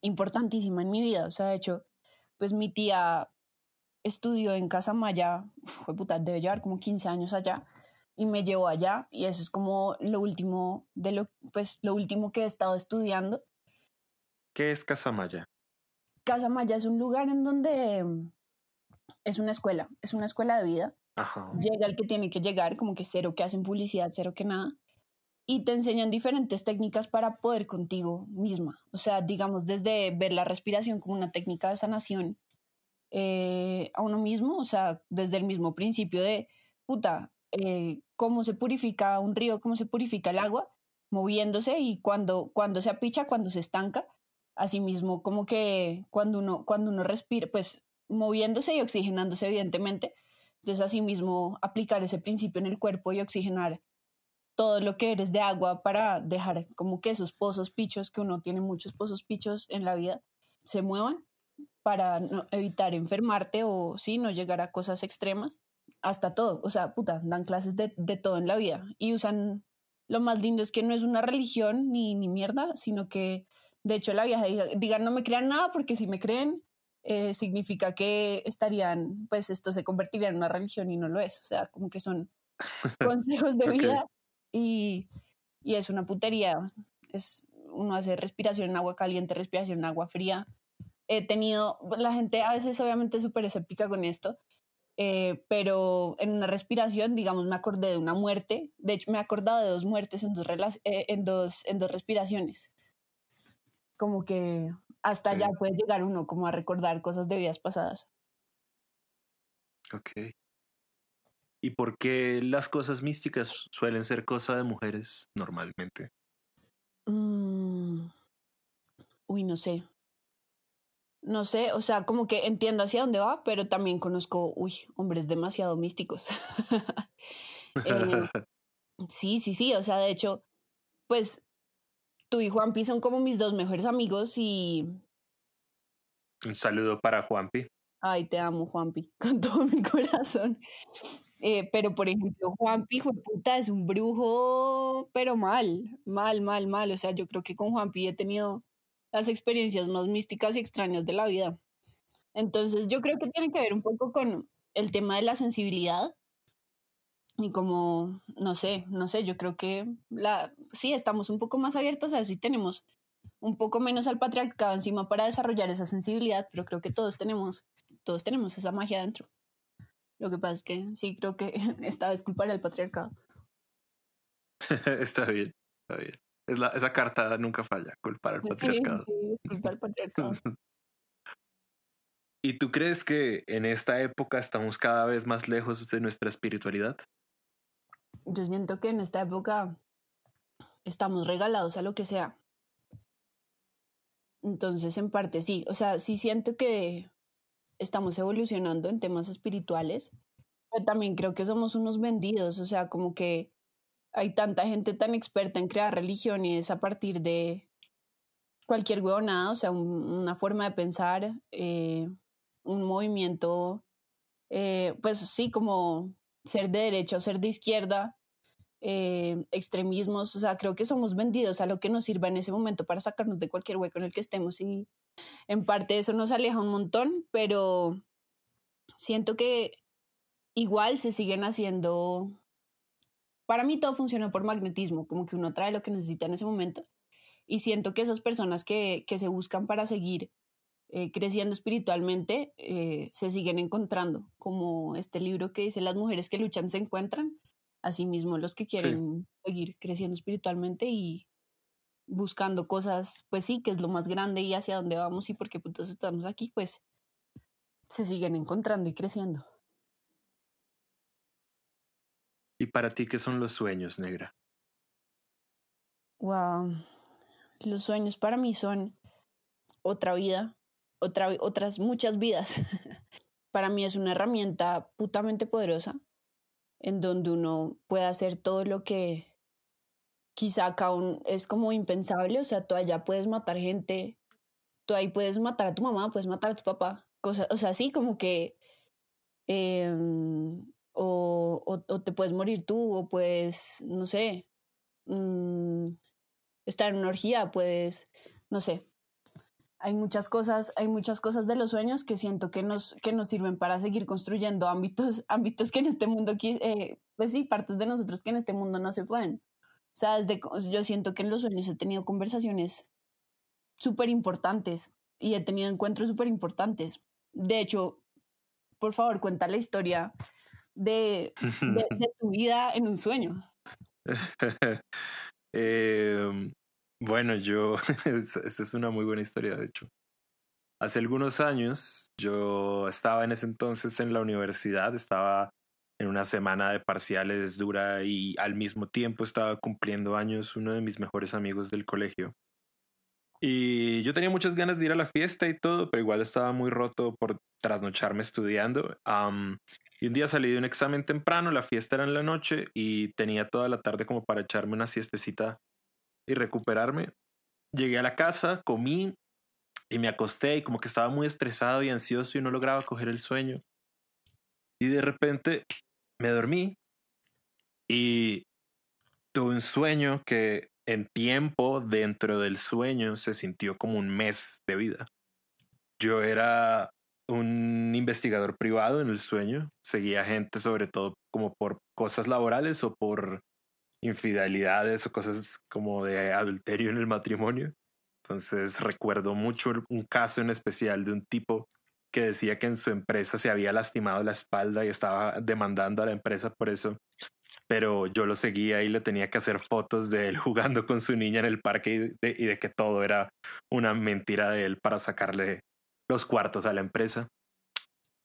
importantísima en mi vida. O sea, de hecho, pues mi tía estudió en Casa Maya, fue puta, debe llevar como 15 años allá y me llevó allá y eso es como lo último de lo pues lo último que he estado estudiando. ¿Qué es Casa Maya? Casa Maya es un lugar en donde es una escuela, es una escuela de vida. Llega el que tiene que llegar, como que cero que hacen publicidad, cero que nada. Y te enseñan diferentes técnicas para poder contigo misma. O sea, digamos, desde ver la respiración como una técnica de sanación eh, a uno mismo, o sea, desde el mismo principio de, puta, eh, cómo se purifica un río, cómo se purifica el agua, moviéndose y cuando, cuando se apicha, cuando se estanca. Asimismo, como que cuando uno, cuando uno respira, pues moviéndose y oxigenándose, evidentemente. Entonces, asimismo, aplicar ese principio en el cuerpo y oxigenar todo lo que eres de agua para dejar como que esos pozos pichos, que uno tiene muchos pozos pichos en la vida, se muevan para evitar enfermarte o sí, no llegar a cosas extremas, hasta todo. O sea, puta, dan clases de, de todo en la vida y usan, lo más lindo es que no es una religión ni, ni mierda, sino que de hecho la vieja digan no me crean nada porque si me creen eh, significa que estarían, pues esto se convertiría en una religión y no lo es. O sea, como que son consejos de vida y, y, es una putería. Es, uno hace respiración en agua caliente, respiración en agua fría. He tenido, la gente a veces obviamente es súper escéptica con esto, eh, pero en una respiración, digamos, me acordé de una muerte. De hecho, me he acordado de dos muertes en dos, eh, en dos, en dos respiraciones. Como que hasta allá puede llegar uno como a recordar cosas de vidas pasadas. Ok. ¿Y por qué las cosas místicas suelen ser cosa de mujeres normalmente? Mm. Uy, no sé. No sé, o sea, como que entiendo hacia dónde va, pero también conozco, uy, hombres demasiado místicos. Eh, sí, sí, sí, o sea, de hecho, pues tú y Juanpi son como mis dos mejores amigos y... Un saludo para Juanpi. Ay, te amo, Juanpi, con todo mi corazón. Eh, pero, por ejemplo, Juanpi, hijo de puta, es un brujo, pero mal, mal, mal, mal. O sea, yo creo que con Juanpi he tenido las experiencias más místicas y extrañas de la vida. Entonces, yo creo que tiene que ver un poco con el tema de la sensibilidad y como, no sé, no sé, yo creo que la, sí, estamos un poco más abiertos a eso y tenemos un poco menos al patriarcado encima para desarrollar esa sensibilidad, pero creo que todos tenemos, todos tenemos esa magia dentro. Lo que pasa es que sí, creo que esta vez culpar al patriarcado. está bien, está bien. Es la, esa carta nunca falla, culpar al patriarcado. Sí, sí, culpar al patriarcado. ¿Y tú crees que en esta época estamos cada vez más lejos de nuestra espiritualidad? yo siento que en esta época estamos regalados a lo que sea. Entonces, en parte sí, o sea, sí siento que estamos evolucionando en temas espirituales, pero también creo que somos unos vendidos, o sea, como que hay tanta gente tan experta en crear religiones a partir de cualquier huevonada, o sea, una forma de pensar, eh, un movimiento, eh, pues sí, como ser de derecha o ser de izquierda, eh, extremismos, o sea, creo que somos vendidos a lo que nos sirva en ese momento para sacarnos de cualquier hueco en el que estemos y en parte eso nos aleja un montón, pero siento que igual se siguen haciendo, para mí todo funciona por magnetismo, como que uno trae lo que necesita en ese momento y siento que esas personas que, que se buscan para seguir eh, creciendo espiritualmente, eh, se siguen encontrando, como este libro que dice Las mujeres que luchan se encuentran. Asimismo, los que quieren seguir creciendo espiritualmente y buscando cosas, pues sí, que es lo más grande y hacia dónde vamos y por qué putas estamos aquí, pues se siguen encontrando y creciendo. ¿Y para ti qué son los sueños, negra? Wow. Los sueños para mí son otra vida, otra, otras muchas vidas. para mí es una herramienta putamente poderosa en donde uno puede hacer todo lo que quizá acá es como impensable, o sea, tú allá puedes matar gente, tú ahí puedes matar a tu mamá, puedes matar a tu papá, cosa, o sea, así como que, em, o, o, te puedes morir tú, o puedes, no sé, mm, estar en una orgía, puedes, no sé. Hay muchas cosas, hay muchas cosas de los sueños que siento que nos, que nos sirven para seguir construyendo ámbitos, ámbitos que en este mundo, eh, pues sí, partes de nosotros que en este mundo no se pueden. O sea, desde, yo siento que en los sueños he tenido conversaciones súper importantes y he tenido encuentros súper importantes. De hecho, por favor, cuenta la historia de, de, tu vida en un sueño. Em, bueno, yo, esta es una muy buena historia, de hecho. Hace algunos años, yo estaba en ese entonces en la universidad, estaba en una semana de parciales dura y al mismo tiempo estaba cumpliendo años uno de mis mejores amigos del colegio. Y yo tenía muchas ganas de ir a la fiesta y todo, pero igual estaba muy roto por trasnocharme estudiando. y un día salí de un examen temprano, la fiesta era en la noche y tenía toda la tarde como para echarme una siestecita y recuperarme. Llegué a la casa, comí y me acosté y como que estaba muy estresado y ansioso y no lograba coger el sueño. Y de repente me dormí y tuve un sueño que en tiempo dentro del sueño se sintió como un mes de vida. Yo era un investigador privado en el sueño, seguía gente sobre todo como por cosas laborales o por infidelidades o cosas como de adulterio en el matrimonio. Entonces recuerdo mucho un caso en especial de un tipo que decía que en su empresa se había lastimado la espalda y estaba demandando a la empresa por eso. Pero yo lo seguía y le tenía que hacer fotos de él jugando con su niña en el parque y de, que todo era una mentira de él para sacarle los cuartos a la empresa.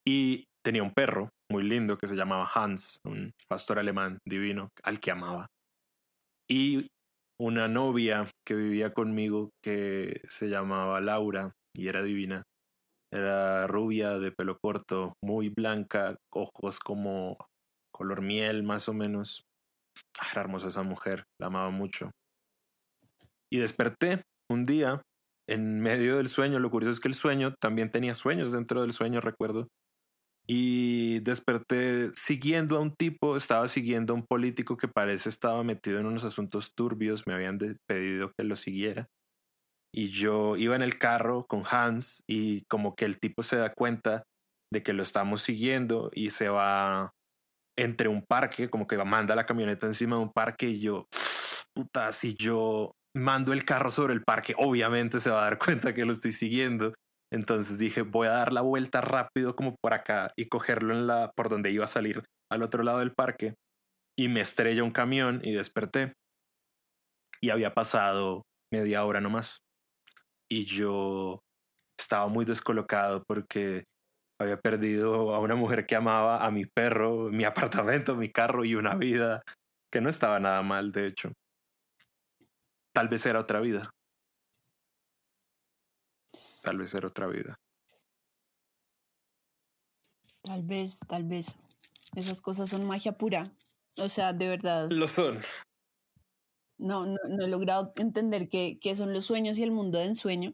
Y tenía un perro muy lindo que se llamaba Hans, un pastor alemán divino al que amaba. Y una novia que vivía conmigo que se llamaba Laura y era divina. Era rubia, de pelo corto, muy blanca, ojos como color miel más o menos. Ah, era hermosa esa mujer, la amaba mucho. Y desperté un día en medio del sueño. Lo curioso es que el sueño también tenía sueños dentro del sueño, recuerdo. Y desperté siguiendo a un tipo, estaba siguiendo a un político que parece estaba metido en unos asuntos turbios, me habían pedido que lo siguiera y yo iba en el carro con Hans y como que el tipo se da cuenta de que lo estamos siguiendo y se va entre un parque, como que manda la camioneta encima de un parque y yo, puta, si yo mando el carro sobre el parque, obviamente se va a dar cuenta que lo estoy siguiendo. Entonces dije, voy a dar la vuelta rápido como por acá y cogerlo en la por donde iba a salir al otro lado del parque y me estrella un camión y desperté. Y había pasado media hora nomás y yo estaba muy descolocado porque había perdido a una mujer que amaba, a mi perro, mi apartamento, mi carro y una vida que no estaba nada mal, de hecho. Tal vez era otra vida. Tal vez era otra vida. Tal vez, tal vez. Esas cosas son magia pura. O sea, de verdad. Lo son no, no, no, he logrado entender qué, qué, son los sueños y el mundo de ensueño.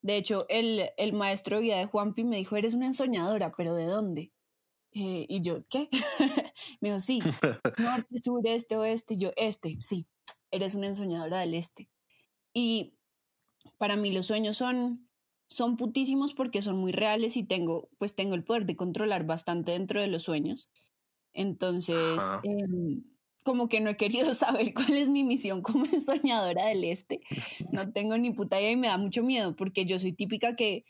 De hecho, el, el maestro de vida de Juanpi me dijo, eres una ensoñadora, pero ¿de dónde? Eh, y yo, ¿qué? me dijo, sí, norte, sur, este, oeste. Y yo, este, sí, eres una ensoñadora del este. Y para mí los sueños son, son putísimos porque son muy reales y tengo, pues tengo el poder de controlar bastante dentro de los sueños. Entonces, como que no he querido saber cuál es mi misión como soñadora del este. No tengo ni puta idea y me da mucho miedo porque yo soy típica que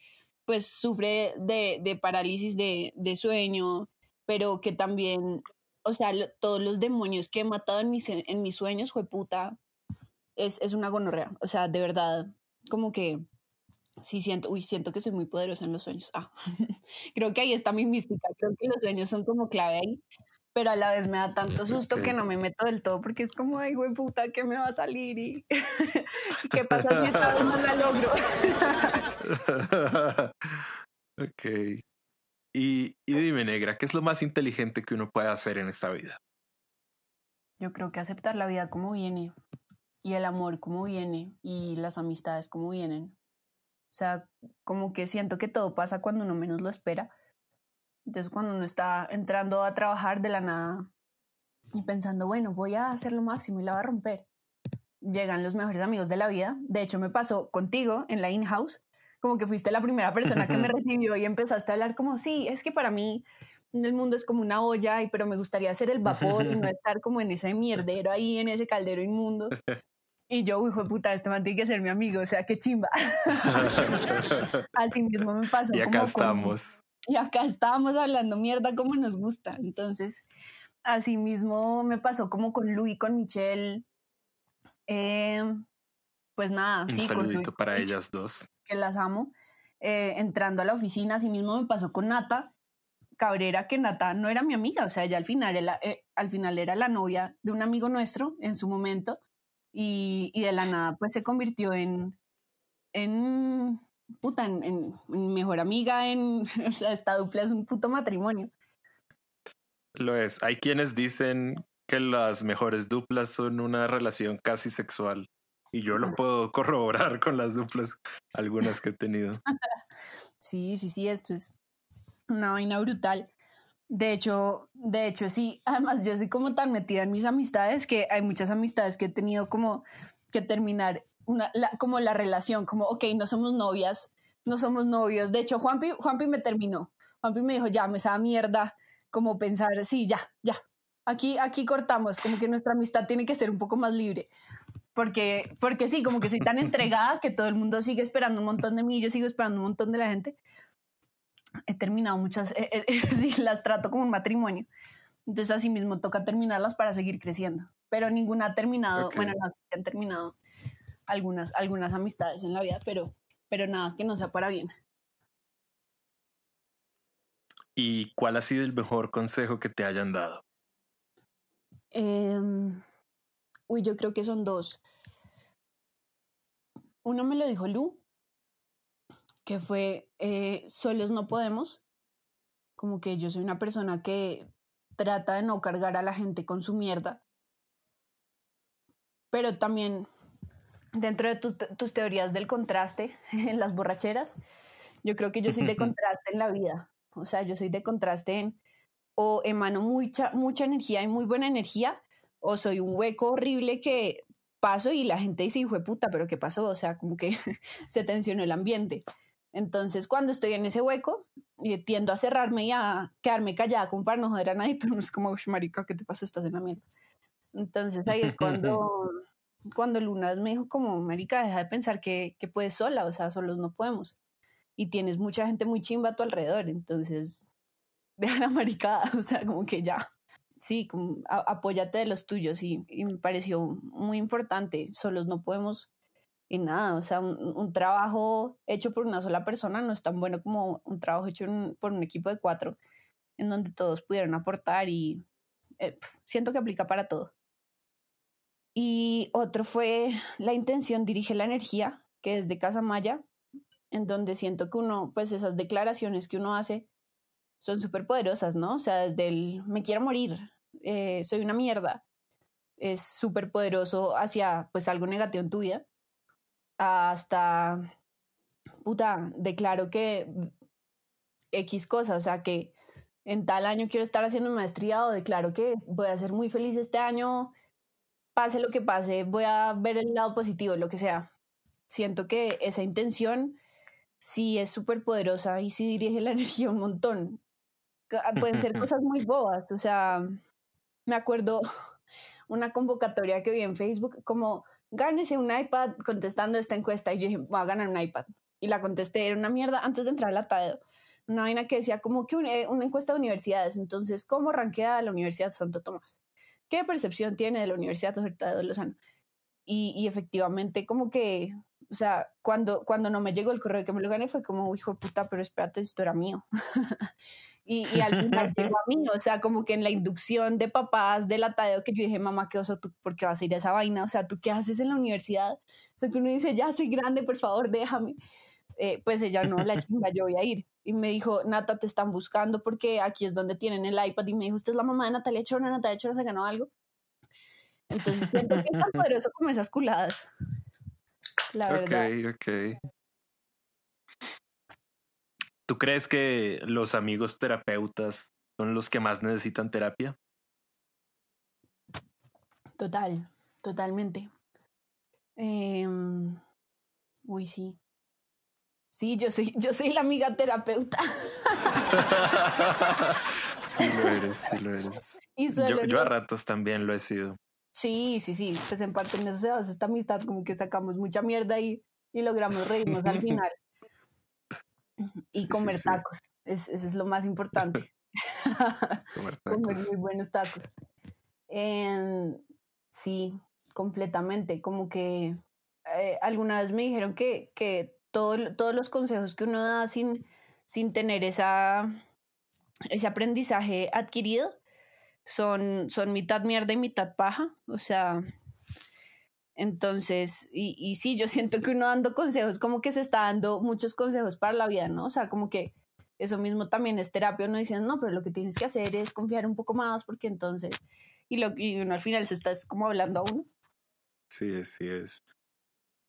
pues sufre de, de parálisis de, de, sueño, pero que también o sea, todos los demonios que he matado en mis, en mis sueños, fue puta, es, es una gonorrea. O sea, de verdad, como que sí siento, uy, siento que soy muy poderosa en los sueños. Ah, creo que ahí está mi mística. Creo que los sueños son como clave ahí, pero a la vez me da tanto susto que no me meto del todo porque es como, ay, güey, puta, ¿qué me va a salir? ¿Y qué pasa si esta vez no la logro? ok. Y, dime, negra, ¿qué es lo más inteligente que uno puede hacer en esta vida? Yo creo que aceptar la vida como viene y el amor como viene y las amistades como vienen. O sea, como que siento que todo pasa cuando uno menos lo espera. Entonces, cuando uno está entrando a trabajar de la nada y pensando, bueno, voy a hacer lo máximo y la voy a romper, llegan los mejores amigos de la vida. De hecho, me pasó contigo en la in-house como que fuiste la primera persona que me recibió y empezaste a hablar como, sí, es que para mí el mundo es como una olla, y, pero me gustaría hacer el vapor y no estar como en ese mierdero ahí, en ese caldero inmundo. Y yo, hijo de puta, este man tiene que ser mi amigo, o sea, qué chimba. Así mismo me pasó. Y acá estamos. y acá estábamos hablando mierda como nos gusta. Entonces, así mismo me pasó como con Luis, con Michelle. Eh, pues nada, Un sí. saludito para ellas dos que las amo, eh, entrando a la oficina, así mismo me pasó con Nata Cabrera, que Nata no era mi amiga, o sea, ella al final era, eh, al final era la novia de un amigo nuestro en su momento, y, y de la nada pues se convirtió en, en puta, en, en, mejor amiga, en, o sea, esta dupla es un puto matrimonio. Lo es. Hay quienes dicen que las mejores duplas son una relación casi sexual. Y yo lo puedo corroborar con las duplas, algunas que he tenido. Sí, sí, sí, esto es una vaina brutal. De hecho, de hecho, sí, además yo soy como tan metida en mis amistades que hay muchas amistades que he tenido como que terminar una, como la relación, como, ok, no somos novias, no somos novios. De hecho, Juanpi, Juanpi me terminó. Juanpi me dijo, ya, me esa mierda, como pensar, sí, ya, ya. Aquí, aquí cortamos, como que nuestra amistad tiene que ser un poco más libre porque, porque sí, como que soy tan entregada que todo el mundo sigue esperando un montón de mí, yo sigo esperando un montón de la gente. He terminado muchas, eh, eh, sí, las trato como un matrimonio. Entonces así mismo toca terminarlas para seguir creciendo. Pero ninguna ha terminado, bueno, no, han terminado algunas, algunas amistades en la vida, pero, pero nada que no sea para bien. ¿Y cuál ha sido el mejor consejo que te hayan dado? Eh, Uy, yo creo que son dos. Uno me lo dijo Lu, que fue eh, solos no podemos. Como que yo soy una persona que trata de no cargar a la gente con su mierda. Pero también dentro de tus teorías del contraste en las borracheras, yo creo que yo soy de contraste en la vida. O sea, yo soy de contraste en o emano mucha, mucha energía y muy buena energía, o soy un hueco horrible que paso y la gente dice, hijo de puta, pero ¿qué pasó? O sea, como que se tensionó el ambiente. Entonces, cuando estoy en ese hueco, eh, tiendo a cerrarme y a quedarme callada como para no joder a nadie. Tú no es como, marica, ¿qué te pasó? Estás en la mierda. Entonces, ahí es cuando, cuando Luna me dijo como, marica, deja de pensar que, que puedes sola, o sea, solos no podemos. Y tienes mucha gente muy chimba a tu alrededor, entonces, deja la maricada, o sea, como que ya sí, como, apóyate de los tuyos y, me pareció muy importante. Solos no podemos en nada, o sea, un, trabajo hecho por una sola persona no es tan bueno como un trabajo hecho por un equipo de cuatro, en donde todos pudieron aportar y eh, siento que aplica para todo. Y otro fue la intención dirige la energía, que es de Casa Maya, en donde siento que uno, pues esas declaraciones que uno hace son súper poderosas, ¿no? O sea, desde el me quiero morir, eh, soy una mierda, es súper poderoso hacia pues algo negativo en tu vida, hasta, puta, declaro que X cosas, o sea, que en tal año quiero estar haciendo maestría o declaro que voy a ser muy feliz este año, pase lo que pase, voy a ver el lado positivo, lo que sea. Siento que esa intención sí es súper poderosa y sí dirige la energía un montón. Ah, pueden ser cosas muy bobas, o sea, me acuerdo una convocatoria que vi en Facebook como gánese un iPad contestando esta encuesta y yo dije, voy a ganar un iPad. Y la contesté, era una mierda antes de entrar al atadeo. una vaina que decía como que una, una encuesta de universidades. Entonces, ¿cómo ranquea la Universidad Santo Tomás? ¿Qué percepción tiene de la Universidad de Lozano? Y, y efectivamente, como que, o sea, cuando, cuando no me llegó el correo que me lo gané, fue como, hijo de puta, pero espérate, esto era mío. y, y, al final llegó a mí, o sea, como que en la inducción de papás del atadeo que yo dije, mamá, ¿qué oso tú? ¿Por qué vas a ir a esa vaina? O sea, ¿tú qué haces en la universidad? O sea, que uno dice, ya soy grande, por favor, déjame. Eh, pues ella no, la chimba, yo voy a ir. Y me dijo, Nata, te están buscando porque aquí es donde tienen el iPad. Y me dijo, usted es la mamá de Natalia Chona, Natalia Chona se ganó algo. Entonces siento que es tan poderoso como esas culadas. La verdad. Ok, ok. ¿Tú crees que los amigos terapeutas son los que más necesitan terapia? Total, totalmente. Eh, uy, sí. Sí, yo soy, yo soy la amiga terapeuta. sí lo eres, sí lo eres. yo, yo, a ratos también lo he sido. Sí, sí, sí. Pues en parte en eso se basa esta amistad, como que sacamos mucha mierda y, y logramos reírnos al final. Y comer tacos. Es, eso es lo más importante. comer tacos. comer muy buenos tacos. Eh, sí, completamente. Como que eh, alguna vez me dijeron que, que todos los consejos que uno da sin, sin tener esa, ese aprendizaje adquirido son, son mitad mierda y mitad paja. O sea, entonces, y, y sí, yo siento que uno dando consejos, como que se está dando muchos consejos para la vida, ¿no? O sea, como que eso mismo también es terapia, uno dice, no, pero lo que tienes que hacer es confiar un poco más, porque entonces, y, lo, y uno al final se está como hablando a uno. Sí, sí es.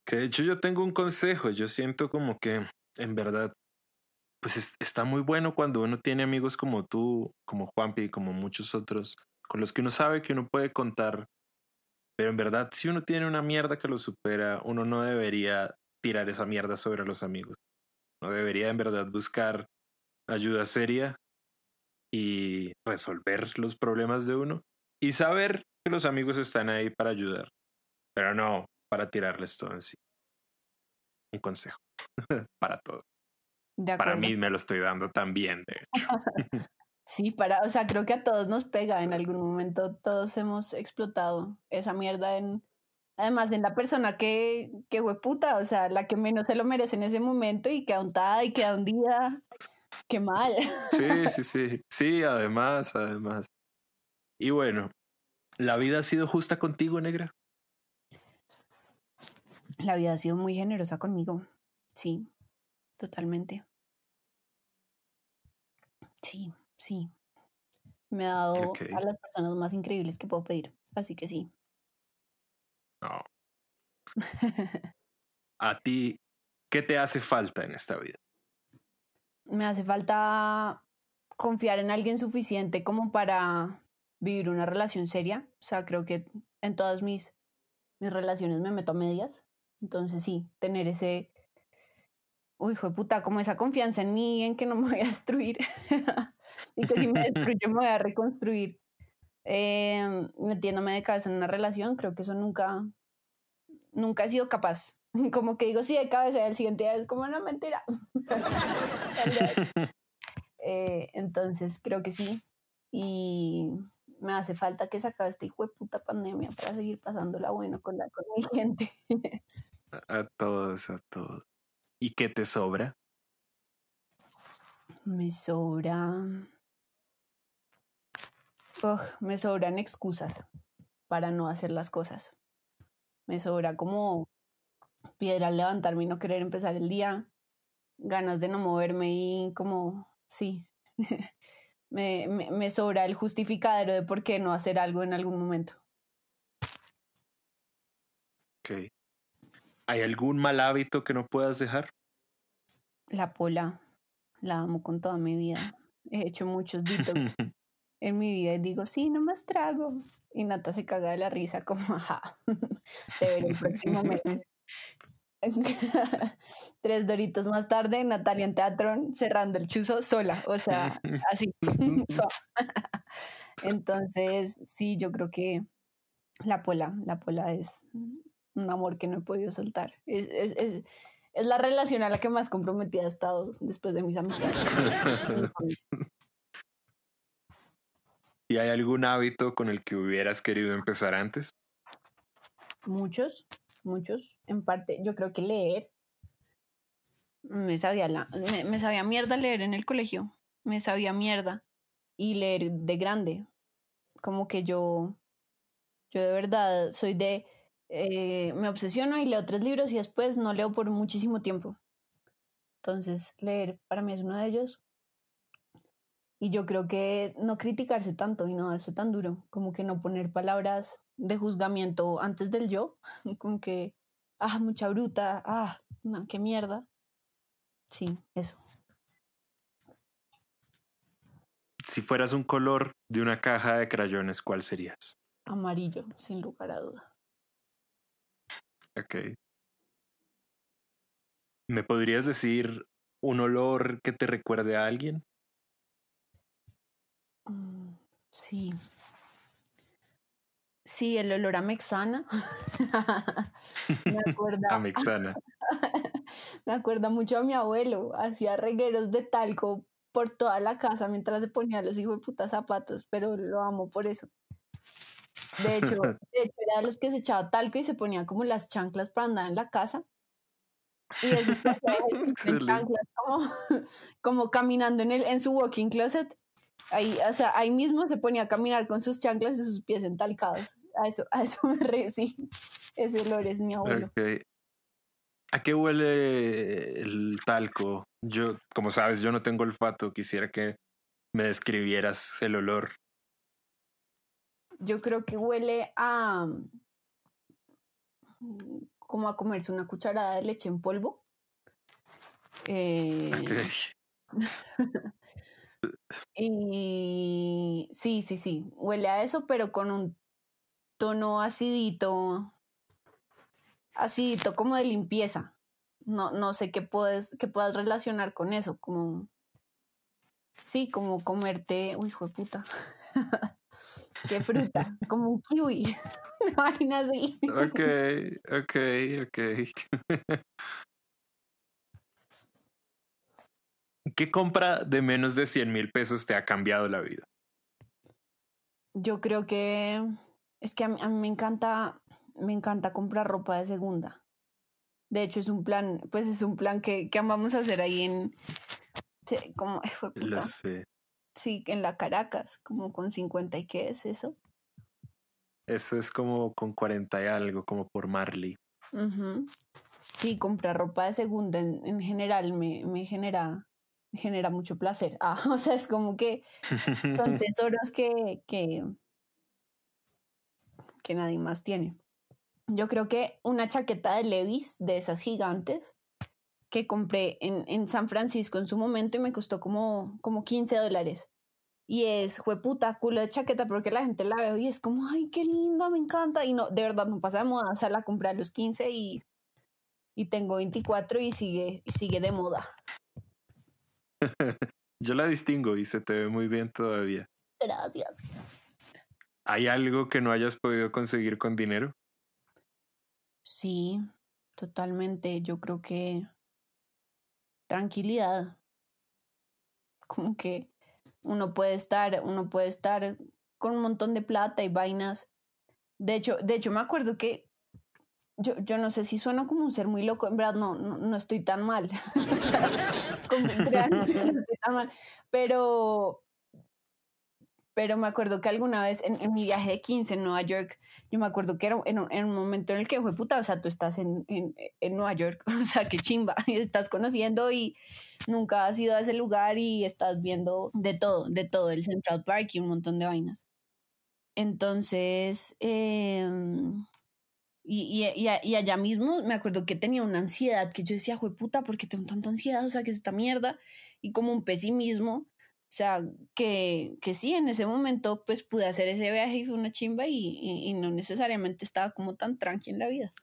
Que de hecho yo tengo un consejo, yo siento como que en verdad, pues está muy bueno cuando uno tiene amigos como tú, como Juanpi, como muchos otros, con los que uno sabe que uno puede contar, pero en verdad si uno tiene una mierda que lo supera, uno no debería tirar esa mierda sobre los amigos. No debería en verdad buscar ayuda seria y resolver los problemas de uno y saber que los amigos están ahí para ayudar. Pero no, para tirarles todo en sí. Un consejo para todos. Para mí me lo estoy dando también, de hecho. sí, para, o sea, creo que a todos nos pega en algún momento. Todos hemos explotado esa mierda en, además en la persona que, que puta, o sea, la que menos se lo merece en ese momento y queda untada y queda hundida. Qué mal. Sí, sí, sí. Sí, además, además. Y bueno, ¿la vida ha sido justa contigo, negra? La vida ha sido muy generosa conmigo. Sí, totalmente. Sí, sí. Me ha dado a las personas más increíbles que puedo pedir. Así que sí. No. a ti, ¿qué te hace falta en esta vida? Me hace falta confiar en alguien suficiente como para vivir una relación seria. O sea, creo que en todas mis, mis relaciones me meto a medias. Entonces sí, tener ese, uy, fue puta, como esa confianza en mí, en que no me voy a destruir y que si me destruyo me voy a reconstruir. Eh, metiéndome de cabeza en una relación, creo que eso nunca, nunca he sido capaz. Como que digo, sí, de cabeza, al siguiente día es como una mentira. eh, entonces, creo que sí. Y me hace falta que se acabe esta hijo de puta pandemia para seguir pasándola bueno con, la, con mi gente. a, todos, a todos. ¿Y qué te sobra? Me sobra. Ugh, me sobran excusas para no hacer las cosas. Me sobra como piedra al levantarme y no querer empezar el día, ganas de no moverme y como, sí, me, me, sobra el justificadero de por qué no hacer algo en algún momento. Ok. ¿Hay algún mal hábito que no puedas dejar? La pola. La amo con toda mi vida. He hecho muchos detox en mi vida y digo, sí, no más trago. Y Nata se caga de la risa como, ajá, te veré el próximo mes. Tres doritos más tarde, Natalia en teatro cerrando el chuzo sola, o sea, así. Entonces, sí, yo creo que la pola, la pola es un amor que no he podido soltar. Es, es, es la relación a la que más comprometida he estado después de mis amistades. ¿Y hay algún hábito con el que hubieras querido empezar antes? Muchos, muchos. En parte, yo creo que leer. Me sabía, la, me, me sabía mierda leer en el colegio. Me sabía mierda. Y leer de grande. Como que yo, yo de verdad soy de, eh, me obsesiono y leo tres libros y después no leo por muchísimo tiempo. Entonces, leer para mí es uno de ellos. Y yo creo que no criticarse tanto y no darse tan duro, como que no poner palabras de juzgamiento antes del yo, como que, ah, mucha bruta, ah, no, qué mierda. Sí, eso. Si fueras un color de una caja de crayones, ¿cuál serías? Amarillo, sin lugar a duda. Ok. ¿Me podrías decir un olor que te recuerde a alguien? Mm, sí. Sí, el olor a mexana. me acuerda. a mexana. me acuerda mucho a mi abuelo. Hacía regueros de talco por toda la casa mientras se ponía los hijos de puta zapatos, pero lo amo por eso. De hecho, de hecho, era de los que se echaba talco y se ponía como las chanclas para andar en la casa. Y eso en chanclas, como, como caminando en, el, en su walking closet. Ahí, o sea, ahí mismo se ponía a caminar con sus chanclas y sus pies entalcados. A eso, a eso me re, sí. Ese olor es mi abuelo. Okay. ¿A qué huele el talco? Yo, como sabes, yo no tengo olfato. Quisiera que me describieras el olor. Yo creo que huele a como a comerse una cucharada de leche en polvo. Eh, y sí, sí, sí, huele a eso, pero con un tono acidito, acidito como de limpieza. No, no sé qué puedes, qué puedas relacionar con eso, como sí, como comerte, uy, hijo de puta. qué fruta, como un kiwi, una vaina así. Ok, ok, ok. ¿Qué compra de menos de 100 mil pesos te ha cambiado la vida? Yo creo que es que a mí, a mí, me encanta, me encanta comprar ropa de segunda. De hecho, es un plan, pues es un plan que, que vamos a hacer ahí en, como. Lo sé. Sí, en la Caracas, como con 50 y qué es eso. Eso es como con 40 y algo, como por Marley. Uh -huh. Sí, comprar ropa de segunda en, en general me, me, genera me genera mucho placer. Ah, o sea, es como que son tesoros que, que, que nadie más tiene. Yo creo que una chaqueta de Levis, de esas gigantes, que compré en, en San Francisco en su momento y me costó como, como 15 dólares. Y es, fue puta, culo de chaqueta, porque la gente la ve y es como, ay, qué linda, me encanta. Y no, de verdad, no pasa de moda. O sea, la compré a los 15 y, y tengo 24 y sigue, y sigue de moda. Yo la distingo y se te ve muy bien todavía. Gracias. ¿Hay algo que no hayas podido conseguir con dinero? Sí, totalmente. Yo creo que tranquilidad. Como que uno puede estar, uno puede estar con un montón de plata y vainas. De hecho, de hecho me acuerdo que yo, yo no sé si suena como un ser muy loco, en verdad no, no, no estoy tan mal. como, no estoy tan mal. Pero, pero me acuerdo que alguna vez en, en, mi viaje de 15 en Nueva York, yo me acuerdo que era en un, en un momento en el que fue puta, o sea, tú estás en, en, en, Nueva York, o sea, qué chimba, y estás conociendo y nunca has ido a ese lugar y estás viendo de todo, de todo, el Central Park y un montón de vainas. Entonces, eh, y, y, y, allá mismo me acuerdo que tenía una ansiedad que yo decía, puta, ¿por qué tengo tanta ansiedad? O sea, que es esta mierda. Y como un pesimismo. O sea, que, que sí, en ese momento pues pude hacer ese viaje y fue una chimba y, y, y no necesariamente estaba como tan tranqui en la vida.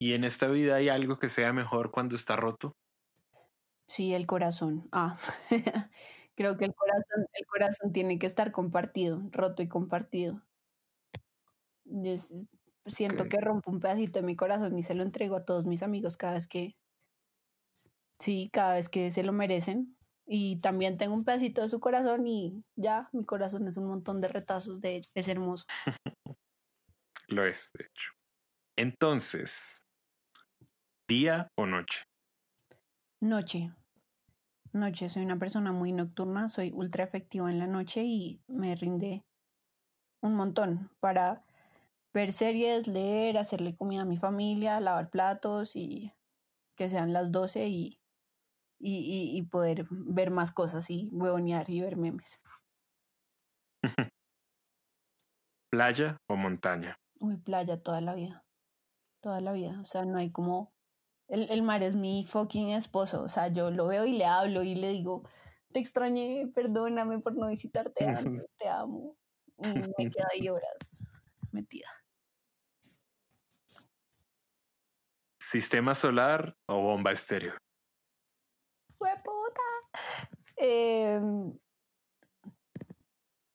¿Y en esta vida hay algo que sea mejor cuando está roto? Sí, el corazón. Ah, creo que el corazón, el corazón tiene que estar compartido, roto y compartido. Siento que rompo un pedacito de mi corazón y se lo entrego a todos mis amigos cada vez que, sí, cada vez que se lo merecen. Y también tengo un pedacito de su corazón y ya, mi corazón es un montón de retazos de. Es hermoso. Lo es, de hecho. Entonces, ¿día o noche? Noche. Noche, soy una persona muy nocturna, soy ultra efectiva en la noche y me rinde un montón para ver series, leer, hacerle comida a mi familia, lavar platos y que sean las 12 y, y, y- y poder ver más cosas y huevonear y ver memes. ¿Playa o montaña? Uy, playa toda la vida. Toda la vida. O sea, no hay como. El, el mar es mi fucking esposo. O sea, yo lo veo y le hablo y le digo, te extrañé, perdóname por no visitarte antes, te amo. Y me quedo ahí horas metida. ¿Sistema solar o bomba estéreo? ¡Hueputa! Em,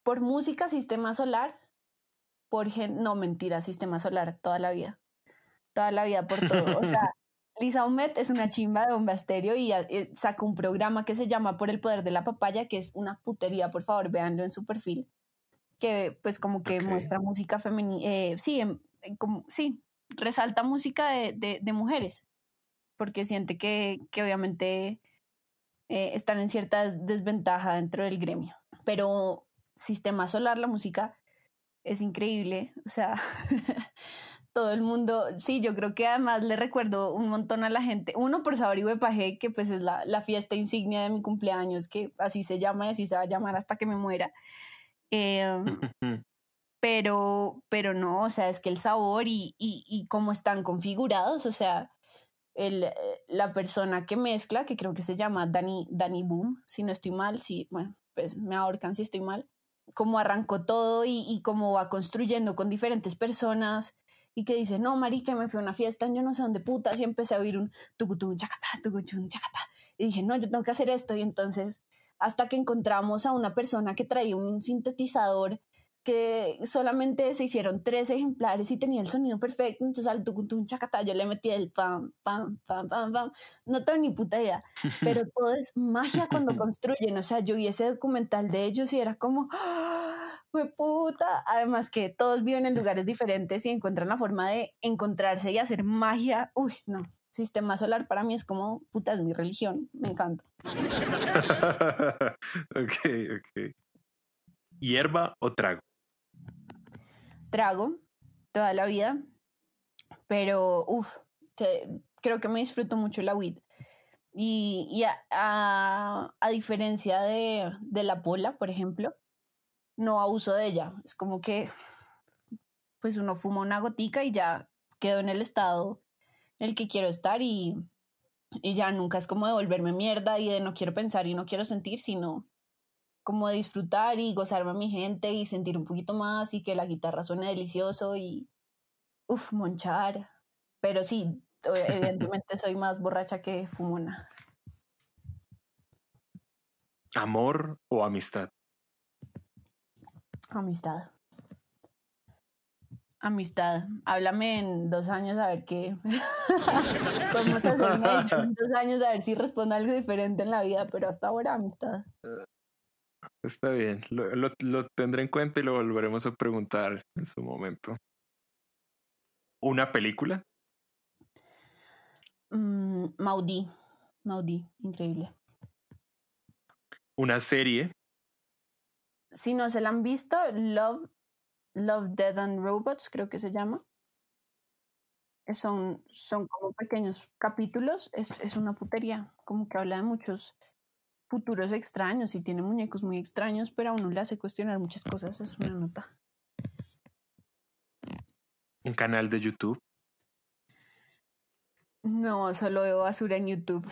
por música, sistema solar. Por gen... No, mentira, sistema solar, toda la vida. Toda la vida, por todo. O sea, Lisa Omet es una chimba de bomba estéreo y eh, sacó un programa que se llama Por el poder de la papaya, que es una putería, por favor, véanlo en su perfil. Que pues como que Ok. muestra música femenina. sí, em, eh, como, sí, resalta música de, de- de mujeres. Porque siente que, que obviamente eh, están en cierta des- desventaja dentro del gremio. Pero Sistema Solar, la música es increíble. O sea, todo el mundo, sí, yo creo que además le recuerdo un montón a la gente. Uno por Sabor y Huepaje, que pues es la, la fiesta insignia de mi cumpleaños, que así se llama y así se va a llamar hasta que me muera. Em, pero, pero no, o sea, es que el sabor y, y, y cómo están configurados, o sea, el, eh, la persona que mezcla, que creo que se llama Dani, Dani Boom, si no estoy mal, si, bueno, pues me ahorcan si estoy mal, cómo arrancó todo y, y cómo va construyendo con diferentes personas y que dice, no, marica, me fui a una fiesta, yo no sé dónde putas, y empecé a oír un tucutun, chacata, tucuchun, chacata, y dije, no, yo tengo que hacer esto, y entonces, hasta que encontramos a una persona que traía un sintetizador que solamente se hicieron tres ejemplares y tenía el sonido perfecto, entonces al tucutun, chacata, yo le metí el pam, pam, pam, pam, pam, no tengo ni puta idea, pero todo es magia cuando construyen, o sea, yo vi ese documental de ellos y era como, fue puta, además que todos viven en lugares diferentes y encuentran la forma de encontrarse y hacer magia, uy, no, sistema solar para mí es como, puta, es mi religión, me encanta. ok, ok. ¿Hierba o trago? Trago toda la vida, pero, uff, creo que me disfruto mucho la weed. Y, a, a, a, diferencia de, de la pola, por ejemplo, no abuso de ella. Es como que, pues uno fuma una gotica y ya quedo en el estado en el que quiero estar y, y ya nunca es como de volverme mierda y de no quiero pensar y no quiero sentir, sino como disfrutar y gozarme a mi gente y sentir un poquito más y que la guitarra suene delicioso y, uff, monchar. Pero sí, evidentemente soy más borracha que fumona. ¿Amor o amistad? Amistad. Amistad. Háblame en dos años a ver qué. Podemos hacer en dos años a ver si respondo algo diferente en la vida, pero hasta ahora amistad. Está bien, lo, lo, lo tendré en cuenta y lo volveremos a preguntar en su momento. ¿Una película? Mm, Maudí. Maudí, increíble. ¿Una serie? Si no se la han visto, Love, Love, Dead and Robots, creo que se llama. Son, son como pequeños capítulos, es, es una putería, como que habla de muchos futuros extraños y tiene muñecos muy extraños, pero a uno le hace cuestionar muchas cosas, es una nota. ¿Un canal de YouTube? No, solo veo basura en YouTube.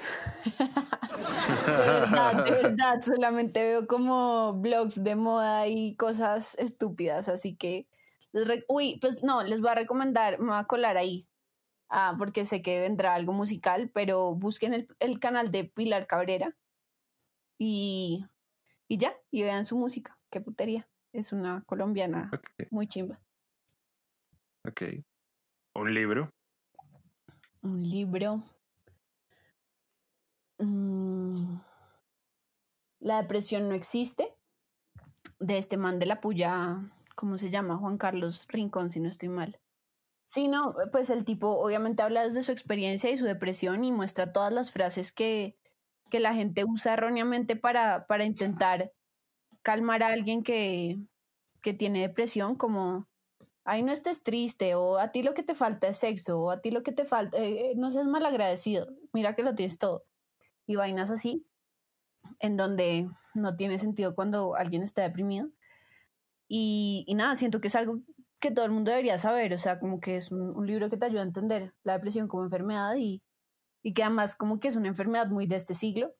de verdad, de verdad, solamente veo como blogs de moda y cosas estúpidas, así que... Uy, pues no, les voy a recomendar, me voy a colar ahí, ah, porque sé que vendrá algo musical, pero busquen el, el canal de Pilar Cabrera y, y ya, y vean su música, qué putería. Es una colombiana okay. muy chimba. Ok. ¿Un libro? Un libro. Mm, la depresión no existe. De este man de la puya, ¿cómo se llama? Juan Carlos Rincón, si no estoy mal. Sí, no, pues el tipo obviamente habla desde su experiencia y su depresión y muestra todas las frases que, que la gente usa erróneamente para, para intentar calmar a alguien que, que tiene depresión, como, ay, no estés triste, o a ti lo que te falta es sexo, o a ti lo que te falta, eh, eh, no seas malagradecido, mira que lo tienes todo. Y vainas así, en donde no tiene sentido cuando alguien está deprimido. Y, y nada, siento que es algo que todo el mundo debería saber, o sea, como que es un, un libro que te ayuda a entender la depresión como enfermedad y, y que además como que es una enfermedad muy de este siglo.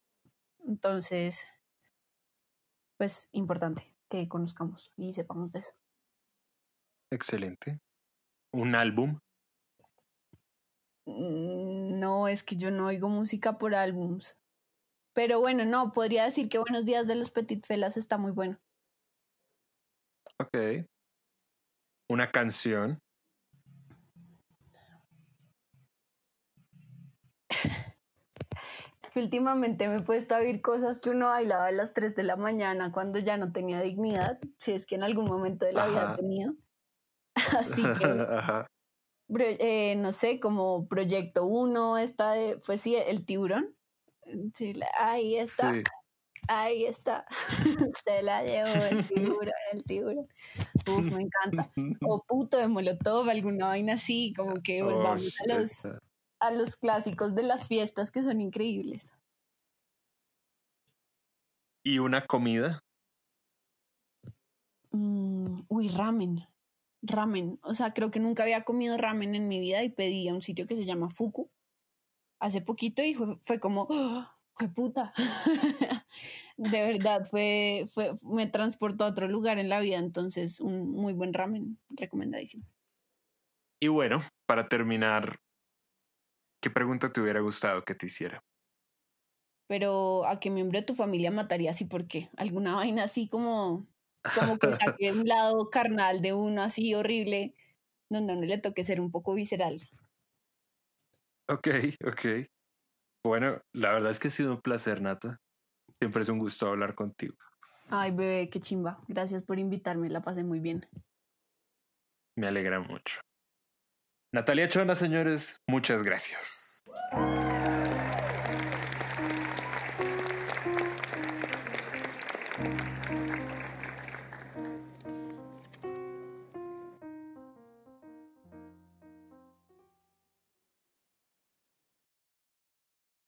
Entonces, pues importante que conozcamos y sepamos de eso. Excelente. ¿Un álbum? Mm, No, es que yo no oigo música por álbums. Pero bueno, no, podría decir que Buenos Días de los Petit Felas está muy bueno. Ok. ¿Una canción? Es que últimamente me he puesto a oír cosas que uno bailaba a las 3 de la mañana cuando ya no tenía dignidad, si es que en algún momento de la vida ha tenido. Así que, Ajá. eh, no sé, como Proyecto 1, esta de, pues sí, el tiburón. Sí, ahí está, Sí. ahí está. Se la llevó el tiburón, el tiburón. Uf, me encanta. O puto de Molotov, alguna vaina así, como que Oh, volvamos a los. A los clásicos de las fiestas que son increíbles. ¿Y una comida? Mm, uy, ramen. Ramen. O sea, creo que nunca había comido ramen en mi vida y pedí a un sitio que se llama Fuku hace poquito y fue, fue como, ¡oh! fue puta. De verdad, fue, fue, me transportó a otro lugar en la vida. Entonces, un muy buen ramen, recomendadísimo. Y bueno, para terminar, ¿qué pregunta te hubiera gustado que te hiciera? Pero a qué miembro de tu familia matarías y por qué? ¿Alguna vaina así como, como que saque un lado carnal de uno así horrible, donde a uno le toque ser un poco visceral? Ok, ok. Bueno, la verdad es que ha sido un placer, Nata. Siempre es un gusto hablar contigo. Ay, bebé, qué chimba. Gracias por invitarme, la pasé muy bien. Me alegra mucho. Natalia Chona, señores, muchas gracias.